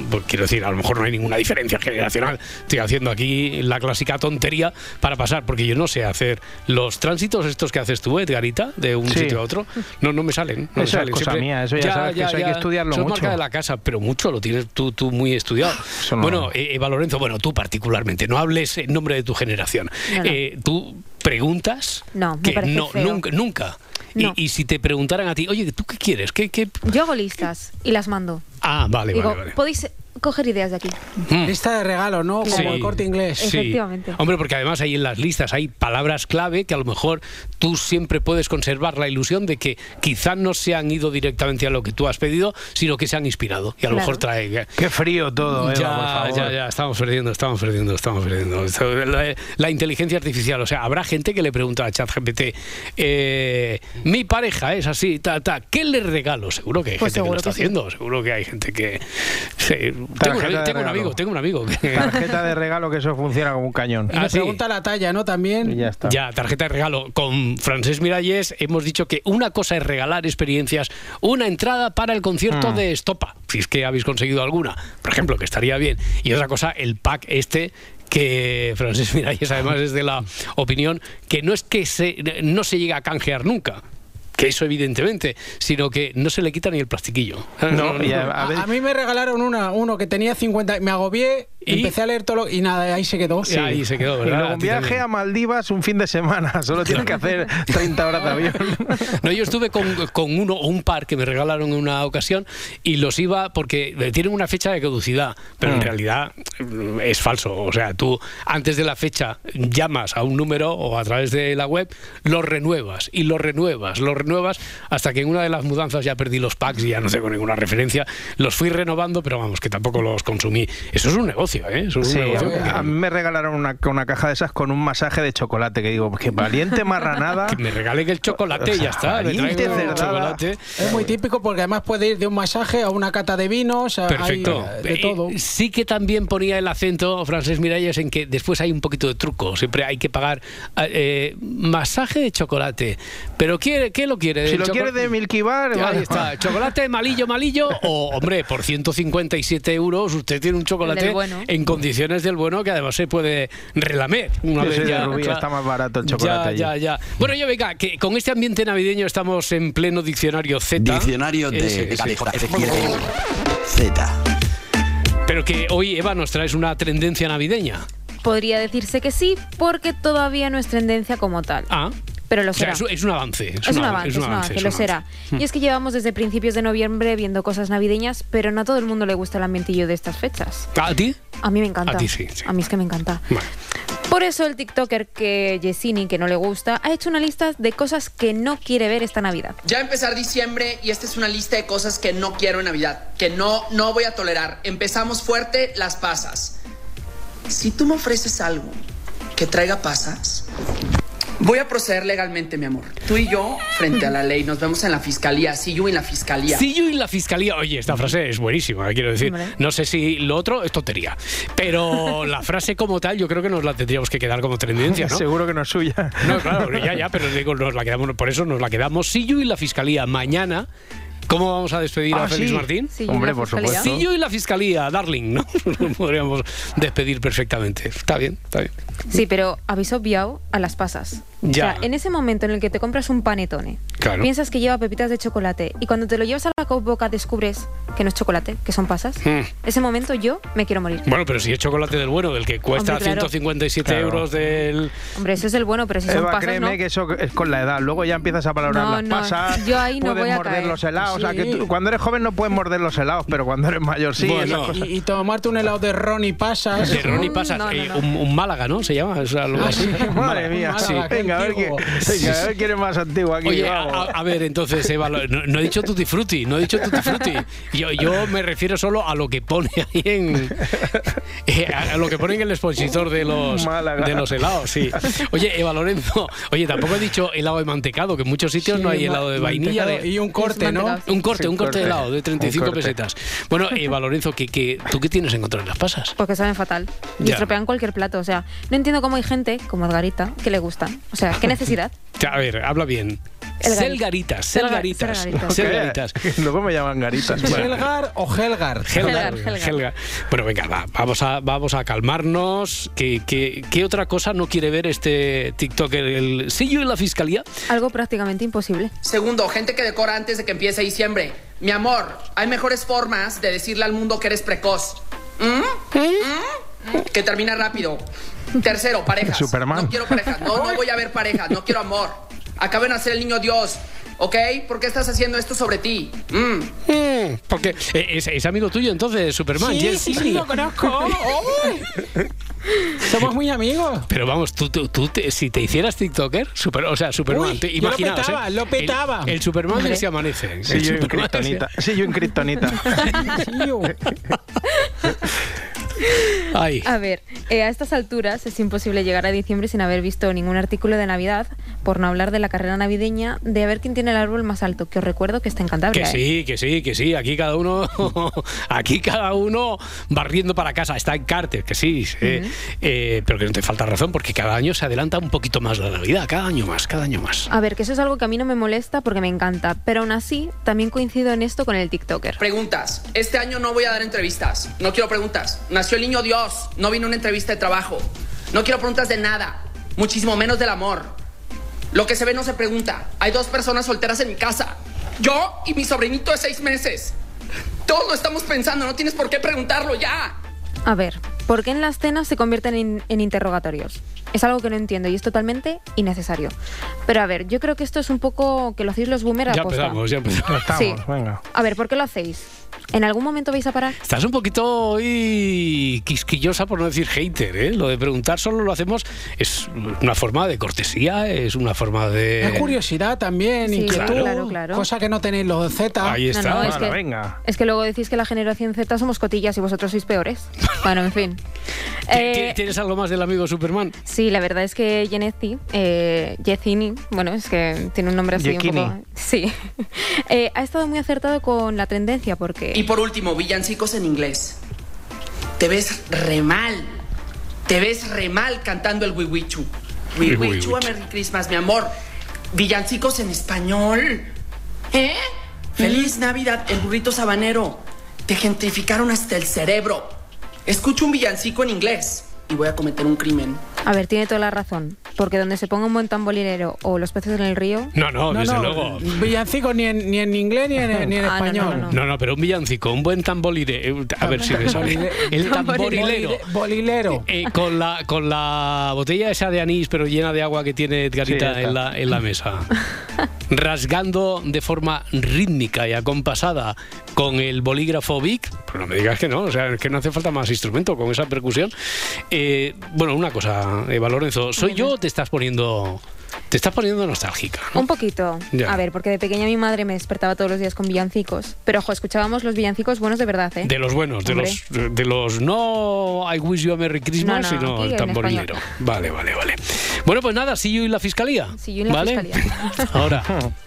pues quiero decir, a lo mejor no hay ninguna diferencia generacional. Estoy haciendo aquí la clásica tontería para pasar, porque yo no sé hacer los tránsitos estos que haces tú, Edgarita, de un sitio a otro. No, no me salen. No eso es cosa mía, eso ya, sabes que eso hay que estudiarlo mucho. marca de la casa, pero mucho lo tienes tú, tú muy estudiado. Bueno, eh, Eva Lorenzo, bueno, tú particularmente, no hables en nombre de tu generación. Eh, tú preguntas no, que no, nunca, nunca. Y, si te preguntaran a ti, oye, ¿tú qué quieres? ¿Qué, qué? Yo hago listas y las mando. Ah, vale, vale, vale. Podéis coger ideas de aquí. Hmm. Lista de regalo, ¿no? Como el corte inglés. Efectivamente. Hombre, porque además ahí en las listas hay palabras clave que a lo mejor tú siempre puedes conservar la ilusión de que quizás no se han ido directamente a lo que tú has pedido, sino que se han inspirado. Y a lo mejor trae. Qué frío todo, Eva, ya, por favor. Ya, ya, estamos perdiendo, estamos perdiendo, estamos perdiendo. La, inteligencia artificial, o sea, habrá gente que le pregunta a ChatGPT, eh, mi pareja es así, ta, ta, ¿qué le regalo? Seguro que hay pues gente que lo está haciendo, seguro que hay gente que. Tengo, un amigo, tengo un amigo. Tarjeta de regalo que eso funciona como un cañón. Y ah, pregunta la talla, ¿no? También. ya está. Ya, tarjeta de regalo. Con Francés Miralles hemos dicho que una cosa es regalar experiencias, una entrada para el concierto mm. de Estopa, si es que habéis conseguido alguna, por ejemplo, que estaría bien. Y otra cosa, el pack este que Francés Miralles además es de la opinión que no es que se, no se llega a canjear nunca, que eso evidentemente, sino que no se le quita ni el plastiquillo. No, a, mí me regalaron una, uno que tenía 50, me agobié Empecé a leer todo y nada, ahí se quedó. Sí. Ahí se quedó, ¿verdad? Y luego un viaje a Maldivas un fin de semana, solo tiene que hacer 30 horas de avión. No, yo estuve con, con uno o un par que me regalaron en una ocasión y los iba porque tienen una fecha de caducidad, pero en mm. realidad mm, es falso. O sea, tú antes de la fecha llamas a un número o a través de la web, lo renuevas y lo renuevas. Lo nuevas, hasta que en una de las mudanzas ya perdí los packs y ya no tengo ninguna referencia. Los fui renovando, pero vamos, que tampoco los consumí. Eso es un negocio, ¿eh? Eso es un negocio. A mí me regalaron una, una, caja de esas con un masaje de chocolate, que digo, que valiente marranada. que me regalen el chocolate y ya está. chocolate. Es muy típico porque además puede ir de un masaje a una cata de vinos, Perfecto. de eh, todo. sí que también ponía el acento, Francés Miralles, en que después hay un poquito de truco. Siempre hay que pagar eh, masaje de chocolate. Pero ¿qué, qué lo quiere? Si lo quiere de Milky Bar, ahí está. Chocolate malillo, malillo. O, hombre, por 157 euros usted tiene un chocolate en condiciones del bueno que además se puede relamer. Una vez ya, está más barato el chocolate. Ya, ya, ya. Bueno, yo venga, que con este ambiente navideño estamos en pleno diccionario Z. Diccionario de, Z. Pero que hoy, Eva, nos traes una tendencia navideña. Podría decirse que sí, porque todavía no es tendencia como tal. Ah. Pero lo será. es, un avance. Es, un, avance, es un avance, lo será. Y es que llevamos desde principios de noviembre viendo cosas navideñas, pero no a todo el mundo le gusta el ambientillo de estas fechas. ¿A ti? A mí me encanta. A ti sí. A mí es que me encanta. Por eso el TikToker que Yesini, que no le gusta, ha hecho una lista de cosas que no quiere ver esta Navidad. Ya empezar diciembre y esta es una lista de cosas que no quiero en Navidad, que no, no voy a tolerar. Empezamos fuerte, las pasas. Si tú me ofreces algo que traiga pasas, Voy a proceder legalmente, mi amor. Tú y yo, frente a la ley, nos vemos en la fiscalía. See you en la fiscalía. See you en la fiscalía. Oye, esta frase es buenísima, quiero decir. No sé si lo otro es tontería, pero la frase como tal, yo creo que nos la tendríamos que quedar como tendencia, ¿no? Seguro que no es suya. No, claro, ya, ya, pero digo, nos la quedamos, por eso nos la quedamos. See you en la fiscalía. Mañana ¿Cómo vamos a despedir a ah, Félix Martín? Hombre, por supuesto. Sí, yo y la fiscalía, darling, ¿no? Podríamos despedir perfectamente. Está bien, está bien. Sí, pero habéis obviado a las pasas. Ya. O sea, en ese momento en el que te compras un panetone, piensas que lleva pepitas de chocolate y cuando te lo llevas a la boca descubres que no es chocolate, que son pasas. Hmm. Ese momento yo me quiero morir. Bueno, pero si es chocolate del bueno, del que cuesta 157 euros del... Hombre, eso es el bueno, pero si son pasas créeme que eso es con la edad. Luego ya empiezas a valorar las pasas, yo ahí no puedes voy a morder los helados. O sea, que cuando eres joven no puedes morder los helados, pero cuando eres mayor sí. y, tomarte un helado de ron y pasas. De ron y pasas. Eh, un, Málaga, ¿no? Se llama. O algo ah, así. Madre mía. Venga, a ver, quién, es más antiguo aquí. Oye, a, ver, entonces, Eva, no, he dicho tutti frutti, no he dicho tutti frutti. Yo, yo me refiero solo a lo que pone ahí en. Eh, a lo que pone en el expositor de los, de los helados, sí. Oye, Eva Lorenzo, oye, tampoco he dicho helado de mantecado, que en muchos sitios no hay helado de vainilla. Y un corte, ¿no? Un corte, un corte de helado de 35 pesetas. Bueno, Eva Lorenzo, ¿qué, qué, tú qué tienes en contra de las pasas? Porque saben fatal. Y estropean cualquier plato. O sea, no entiendo cómo hay gente, como Margarita, que le gustan. O sea, ¿qué necesidad? A ver, habla bien. Selgaritas, Selgaritas. Selgaritas. Luego me llaman garitas. ¿Selgar o Helgar? Helgar, Helgar. Bueno, venga, vamos, a, vamos a calmarnos. ¿Qué, qué, qué otra cosa no quiere ver este TikToker? ¿El sello en la fiscalía? Algo prácticamente imposible. Segundo, gente que decora antes de que empiece diciembre. Mi amor, hay mejores formas de decirle al mundo que eres precoz. ¿Mm? ¿Mm? Que termina rápido. Tercero, parejas. Superman. No quiero parejas. No, no voy a ver parejas. No quiero amor. Acaben de hacer el niño Dios. ¿Ok? ¿Por qué estás haciendo esto sobre ti? Mm. Mm, porque eh, es, amigo tuyo entonces, Superman. Sí, sí, sí, lo conozco. Somos muy amigos. Pero vamos, tú, tú, si te hicieras TikToker, super, o sea, Superman, te, lo petaba, ¿eh? lo petaba. El, Superman se amanece. Sí, yo en Kryptonita. Sí, yo en Kryptonita. A ver, eh, a estas alturas es imposible llegar a diciembre sin haber visto ningún artículo de Navidad, por no hablar de la carrera navideña, de a ver quién tiene el árbol más alto, que os recuerdo que está en Cantabria. Que sí, que sí, que sí, aquí cada uno, aquí cada uno barriendo para casa, está en Carter, que sí, eh, pero que no te falta razón, porque cada año se adelanta un poquito más la Navidad, cada año más, cada año más. A ver, que eso es algo que a mí no me molesta porque me encanta, pero aún así también coincido en esto con el TikToker. Preguntas. Este año no voy a dar entrevistas, no quiero preguntas el niño Dios, no vino a una entrevista de trabajo. No quiero preguntas de nada, muchísimo menos del amor. Lo que se ve no se pregunta. Hay dos personas solteras en mi casa. Yo y mi sobrinito de seis meses. Todos lo estamos pensando, no tienes por qué preguntarlo ya. A ver, ¿por qué en las cenas se convierten en, interrogatorios? Es algo que no entiendo y es totalmente innecesario. Pero a ver, yo creo que esto es un poco que lo hacéis los boomers Ya empezamos, ya empezamos. sí. A ver, ¿por qué lo hacéis? ¿En algún momento vais a parar? Estás un poquito hoy quisquillosa, por no decir hater, ¿eh? Lo de preguntar solo lo hacemos, es una forma de cortesía, es una forma de... Es curiosidad también, inquietud, claro, claro. cosa que no tenéis los Z. Ahí está, es que, venga. Es que luego decís que la generación Z somos cotillas y vosotros sois peores. bueno, en fin. Eh, ¿Tienes algo más del amigo Superman? Sí, la verdad es que Genezi, eh, bueno, es que tiene un nombre así un poco... Sí. Eh, ha estado muy acertado con la tendencia porque y por último, villancicos en inglés. Te ves re mal. Te ves re mal cantando el Wiwichu. Wiwichu a Merry Christmas, mi amor. Villancicos en español. ¿Eh? Feliz Navidad, el burrito sabanero. Te gentrificaron hasta el cerebro. Escucho un villancico en inglés y voy a cometer un crimen. A ver, tiene toda la razón. Porque donde se ponga un buen tamborilero o los peces en el río. No, no, desde luego. Villancico ni en, ni en inglés ni en, ah, español. No no, pero un villancico, un buen tamborilero. Eh, a ver si me sale. El tamborilero. Bolilero. Eh, con, la, con la botella esa de anís, pero llena de agua que tiene Edgarita en, la, en la mesa. Rasgando de forma rítmica y acompasada con el bolígrafo Vic. Pues no me digas que no, o sea, que no hace falta más instrumento con esa percusión. Eh, bueno, una cosa, Eva Lorenzo, ¿soy yo o te estás poniendo... Te estás poniendo nostálgica. Un poquito. A ver, porque de pequeña mi madre me despertaba todos los días con villancicos. Pero ojo, escuchábamos los villancicos buenos de verdad, ¿eh? De los buenos, de los, de los no I wish you a Merry Christmas, sino el tamborilero. Vale, vale, vale. Bueno, pues nada, sí yo y la fiscalía. Sí yo y la fiscalía. Ahora.